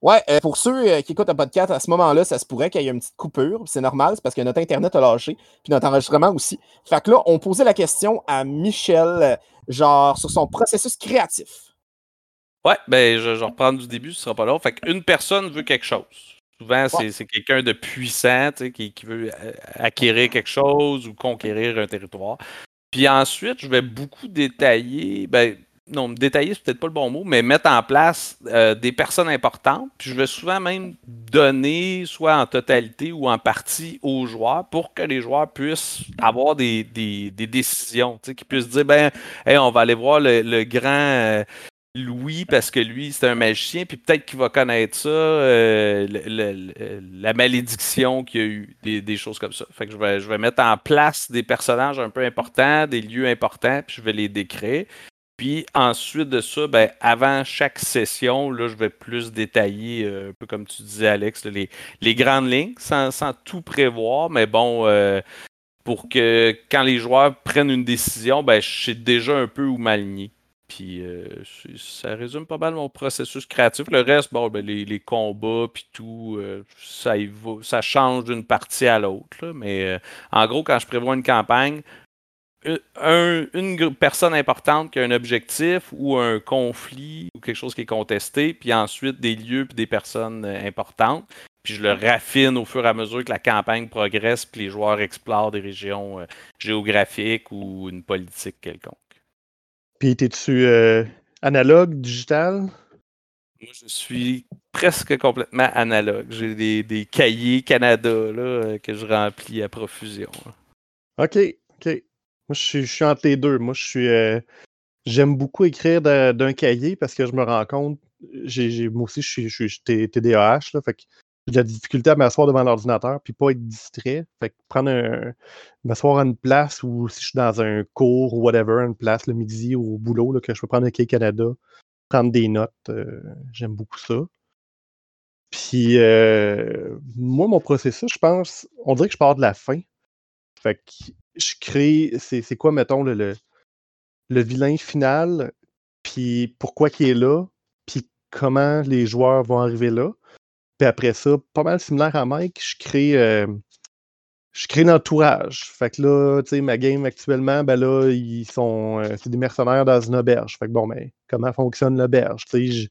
C: Ouais, euh, pour ceux euh, qui écoutent un podcast à ce moment-là, ça se pourrait qu'il y ait une petite coupure. C'est normal, c'est parce que notre Internet a lâché, puis notre enregistrement aussi. Fait que là, on posait la question à Michel, euh, genre sur son processus créatif.
D: Ouais, ben, je, je reprends du début, ce sera pas long. Fait qu'une personne veut quelque chose. Souvent, c'est c'est quelqu'un de puissant, tu sais, qui, qui veut acquérir quelque chose ou conquérir un territoire. Puis ensuite, je vais beaucoup détailler, ben, non, détailler, c'est peut-être pas le bon mot, mais mettre en place euh, des personnes importantes. Puis je vais souvent même donner, soit en totalité ou en partie aux joueurs pour que les joueurs puissent avoir des, décisions, qu'ils puissent dire, ben, on va aller voir le, grand. euh, Louis parce que lui c'est un magicien puis peut-être qu'il va connaître ça euh, la malédiction qu'il y a eu des, des choses comme ça fait que je vais, je vais mettre en place des personnages un peu importants des lieux importants puis je vais les décrire Puis ensuite de ça, ben, avant chaque session, là, je vais plus détailler, euh, un peu comme tu disais, Alex, les, les grandes lignes, sans, sans tout prévoir, mais bon, euh, pour que quand les joueurs prennent une décision, ben, je sais déjà un peu où m'aligner. Puis euh, ça résume pas mal mon processus créatif. Le reste, bon, ben, les, les combats, puis tout, ça, ça change d'une partie à l'autre. Mais en gros, quand je prévois une campagne, un- un- une personne importante qui a un objectif ou un conflit ou quelque chose qui est contesté, puis ensuite des lieux puis des personnes euh, importantes. Puis je le raffine au fur et à mesure que la campagne progresse, puis les joueurs explorent des régions euh, géographiques ou une politique quelconque.
B: Puis, t'es-tu euh, analogue, digital?
D: Moi, je suis presque complètement analogue. J'ai des, des cahiers Canada là, euh, que je remplis à profusion. là.
B: OK. Moi, je suis, entre les deux. Moi, je suis. euh, J'aime beaucoup écrire d'un cahier parce que je me rends compte. moi aussi, je suis, je suis- TDAH, là, fait que j'ai de la difficulté à m'asseoir devant l'ordinateur puis pas être distrait. Fait que prendre un. m'asseoir à une place ou si je suis dans un cours ou whatever, une place le midi ou au boulot, que je peux prendre un cahier Canada, prendre des notes. euh, J'aime beaucoup ça. Puis, euh, moi, mon processus, je pense, on dirait que je pars de la fin. Fait que je crée, c'est quoi, mettons, le, le, vilain final, puis pourquoi il est là, puis comment les joueurs vont arriver là. Puis après ça, pas mal similaire à Mike, je crée, euh, je crée l'entourage. Fait que là, tu sais, ma game actuellement, ben là, ils sont, euh, c'est des mercenaires dans une auberge. Fait que bon, mais comment fonctionne l'auberge? Tu sais, je,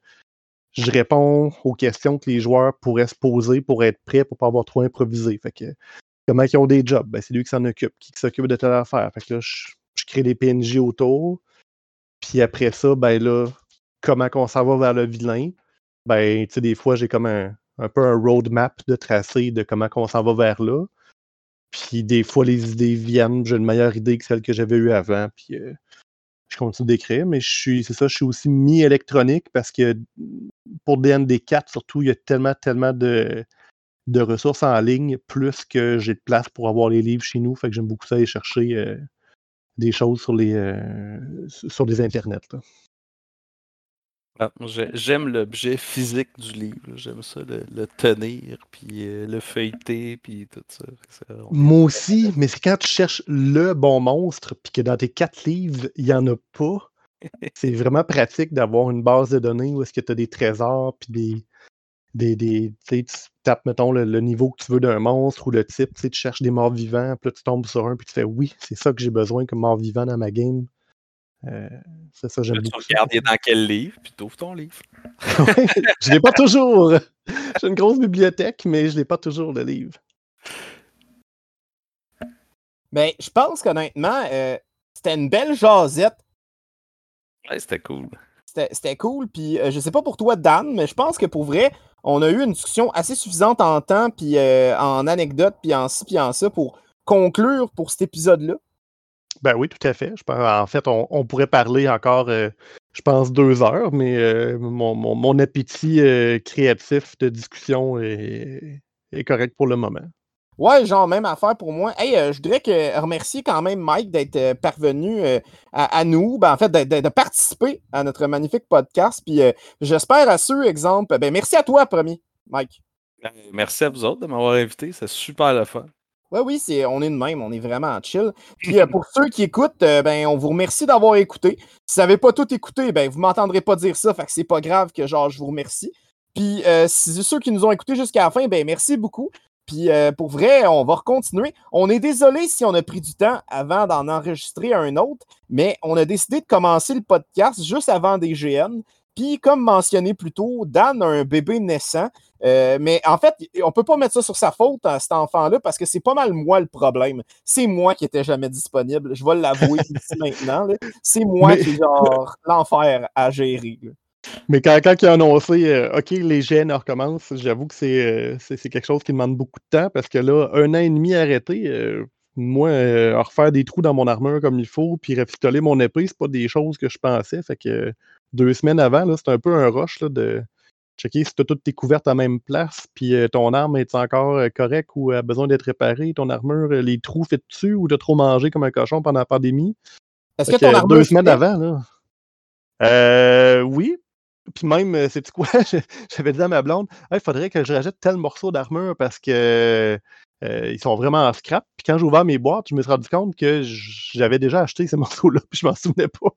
B: je réponds aux questions que les joueurs pourraient se poser pour être prêts pour pas avoir trop improvisé. Fait que comment ils ont des jobs? Ben, c'est lui qui s'en occupe, qui, s'occupe de telle affaire. Fait que là, je, crée des PNJ autour. Puis après ça, ben là, comment qu'on s'en va vers le vilain? Ben, tu sais, des fois, j'ai comme un, un peu un roadmap de tracé de comment qu'on s'en va vers là. Puis des fois, les idées viennent, j'ai une meilleure idée que celle que j'avais eue avant. Puis euh, je continue d'écrire, mais je suis, c'est ça, je suis aussi mi-électronique parce que pour DND4, surtout, il y a tellement, tellement de, de ressources en ligne, plus que j'ai de place pour avoir les livres chez nous. Fait que j'aime beaucoup ça aller chercher euh, des choses sur les euh, sur des internets.
D: Ah, J'aime l'objet physique du livre. J'aime ça, le, le tenir, puis euh, le feuilleter, puis tout ça. On
B: Moi aussi, mais c'est quand tu cherches le bon monstre, puis que dans tes quatre livres, il n'y en a pas. C'est vraiment pratique d'avoir une base de données où est-ce que tu as des trésors, puis des. Des, des tu sais, tu tapes, mettons, le, le niveau que tu veux d'un monstre ou le type, tu sais, tu cherches des morts vivants, puis là, tu tombes sur un, puis tu fais oui, c'est ça que j'ai besoin comme mort vivant dans ma game. Euh, c'est ça, j'aime
D: tu
B: beaucoup. ça.
D: regardes dans quel livre, puis tu ouvres ton livre.
B: Ouais, je l'ai pas toujours. J'ai une grosse bibliothèque, mais je l'ai pas toujours le livre.
C: Ben, je pense qu'honnêtement, euh, c'était une belle jasette.
D: Ouais, c'était cool.
C: C'était c'était cool. Puis euh, je sais pas pour toi, Dan, mais je pense que pour vrai, on a eu une discussion assez suffisante en temps, puis euh, en anecdotes, puis en ci, puis en ça, pour conclure pour cet épisode-là.
B: Ben oui, tout à fait. En fait, on, pourrait parler encore, euh, je pense, deux heures, mais euh, mon, mon- appétit créatif de discussion est correct pour le moment.
C: Ouais, genre, même affaire pour moi. Hey, euh, je voudrais que remercier quand même Mike d'être euh, parvenu euh, à, à nous, ben, en fait, de, de- de participer à notre magnifique podcast. Puis euh, j'espère à ceux, exemple, ben, merci à toi, premier, Mike.
D: Euh, Merci à vous autres de m'avoir invité. C'est super le fun.
C: Ouais, oui, c'est, on est de même, on est vraiment chill. Puis euh, pour ceux qui écoutent, euh, ben, on vous remercie d'avoir écouté. Si vous n'avez pas tout écouté, ben, vous m'entendrez pas dire ça, fait que c'est pas grave que genre je vous remercie. Puis euh, si ceux qui nous ont écoutés jusqu'à la fin, ben merci beaucoup. Puis euh, pour vrai, on va recontinuer. On est désolé si on a pris du temps avant d'en enregistrer un autre, mais on a décidé de commencer le podcast juste avant des GN. Puis comme mentionné plus tôt, Dan a un bébé naissant. Euh, mais en fait, on peut pas mettre ça sur sa faute à cet enfant-là parce que c'est pas mal moi le problème. C'est moi qui étais jamais disponible. Je vais l'avouer ici maintenant. C'est moi
B: Mais-
C: qui est genre l'enfer à gérer. là.
B: Mais quand, quand il a annoncé euh, OK, les gènes recommencent, j'avoue que c'est, euh, c'est, c'est quelque chose qui demande beaucoup de temps parce que là, un an et demi arrêté, euh, moi, refaire des trous dans mon armure comme il faut, puis rafistoler mon épée, c'est pas des choses que je pensais. Fait que deux semaines avant, là, c'était un peu un rush là, de checker si tu as toutes tes couvertes à la même place, puis ton arme est encore correcte ou a besoin d'être réparée, ton armure, les trous fait dessus ou t'as trop mangé comme un cochon pendant la pandémie.
C: Est-ce
B: Fait
C: que ton armure
B: deux semaines avant, là. Euh, oui. Puis même, euh, c'est quoi? J'avais dit à ma blonde, il faudrait que je rajoute tel morceau d'armure parce que euh, ils sont vraiment en scrap. Puis quand j'ai ouvert mes boîtes, je me suis rendu compte que j'avais déjà acheté ces morceaux-là, puis je m'en souvenais pas.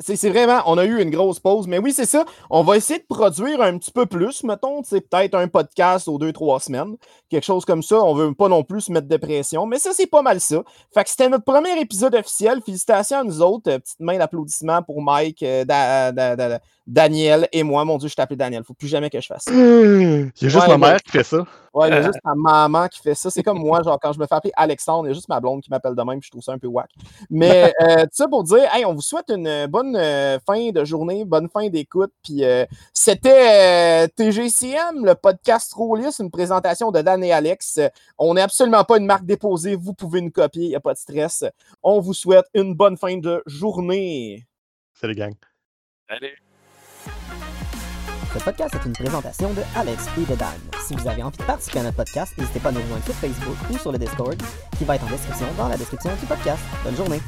C: C'est vraiment, on a eu une grosse pause, mais oui, c'est ça. On va essayer de produire un petit peu plus, mettons, c'est peut-être un podcast aux deux, trois semaines, quelque chose comme ça. On veut pas non plus se mettre de pression, mais ça, c'est pas mal ça. Fait que c'était notre premier épisode officiel. Félicitations à nous autres. Euh, petite main d'applaudissement pour Mike, euh, Daniel et moi. Mon Dieu, je t'appelle Daniel. Faut plus jamais que je fasse ça.
B: Il y a juste ma mère qui fait ça.
C: Ouais, il y a juste ma maman qui fait ça. C'est comme moi, genre, quand je me fais appeler Alexandre, il y a juste ma blonde qui m'appelle de même, puis je trouve ça un peu whack. Mais euh, tout ça pour dire, hey, on vous souhaite une bonne euh, fin de journée, bonne fin d'écoute. Puis euh, c'était TGCM, le podcast Rollis, une présentation de Dan et Alex. On n'est absolument pas une marque déposée. Vous pouvez nous copier, il n'y a pas de stress. On vous souhaite une bonne fin de journée.
B: Salut, gang.
D: Salut.
E: Ce podcast est une présentation de Alex et de Dan. Si vous avez envie de participer à notre podcast, n'hésitez pas à nous rejoindre sur Facebook ou sur le Discord, qui va être en description dans la description du podcast. Bonne journée!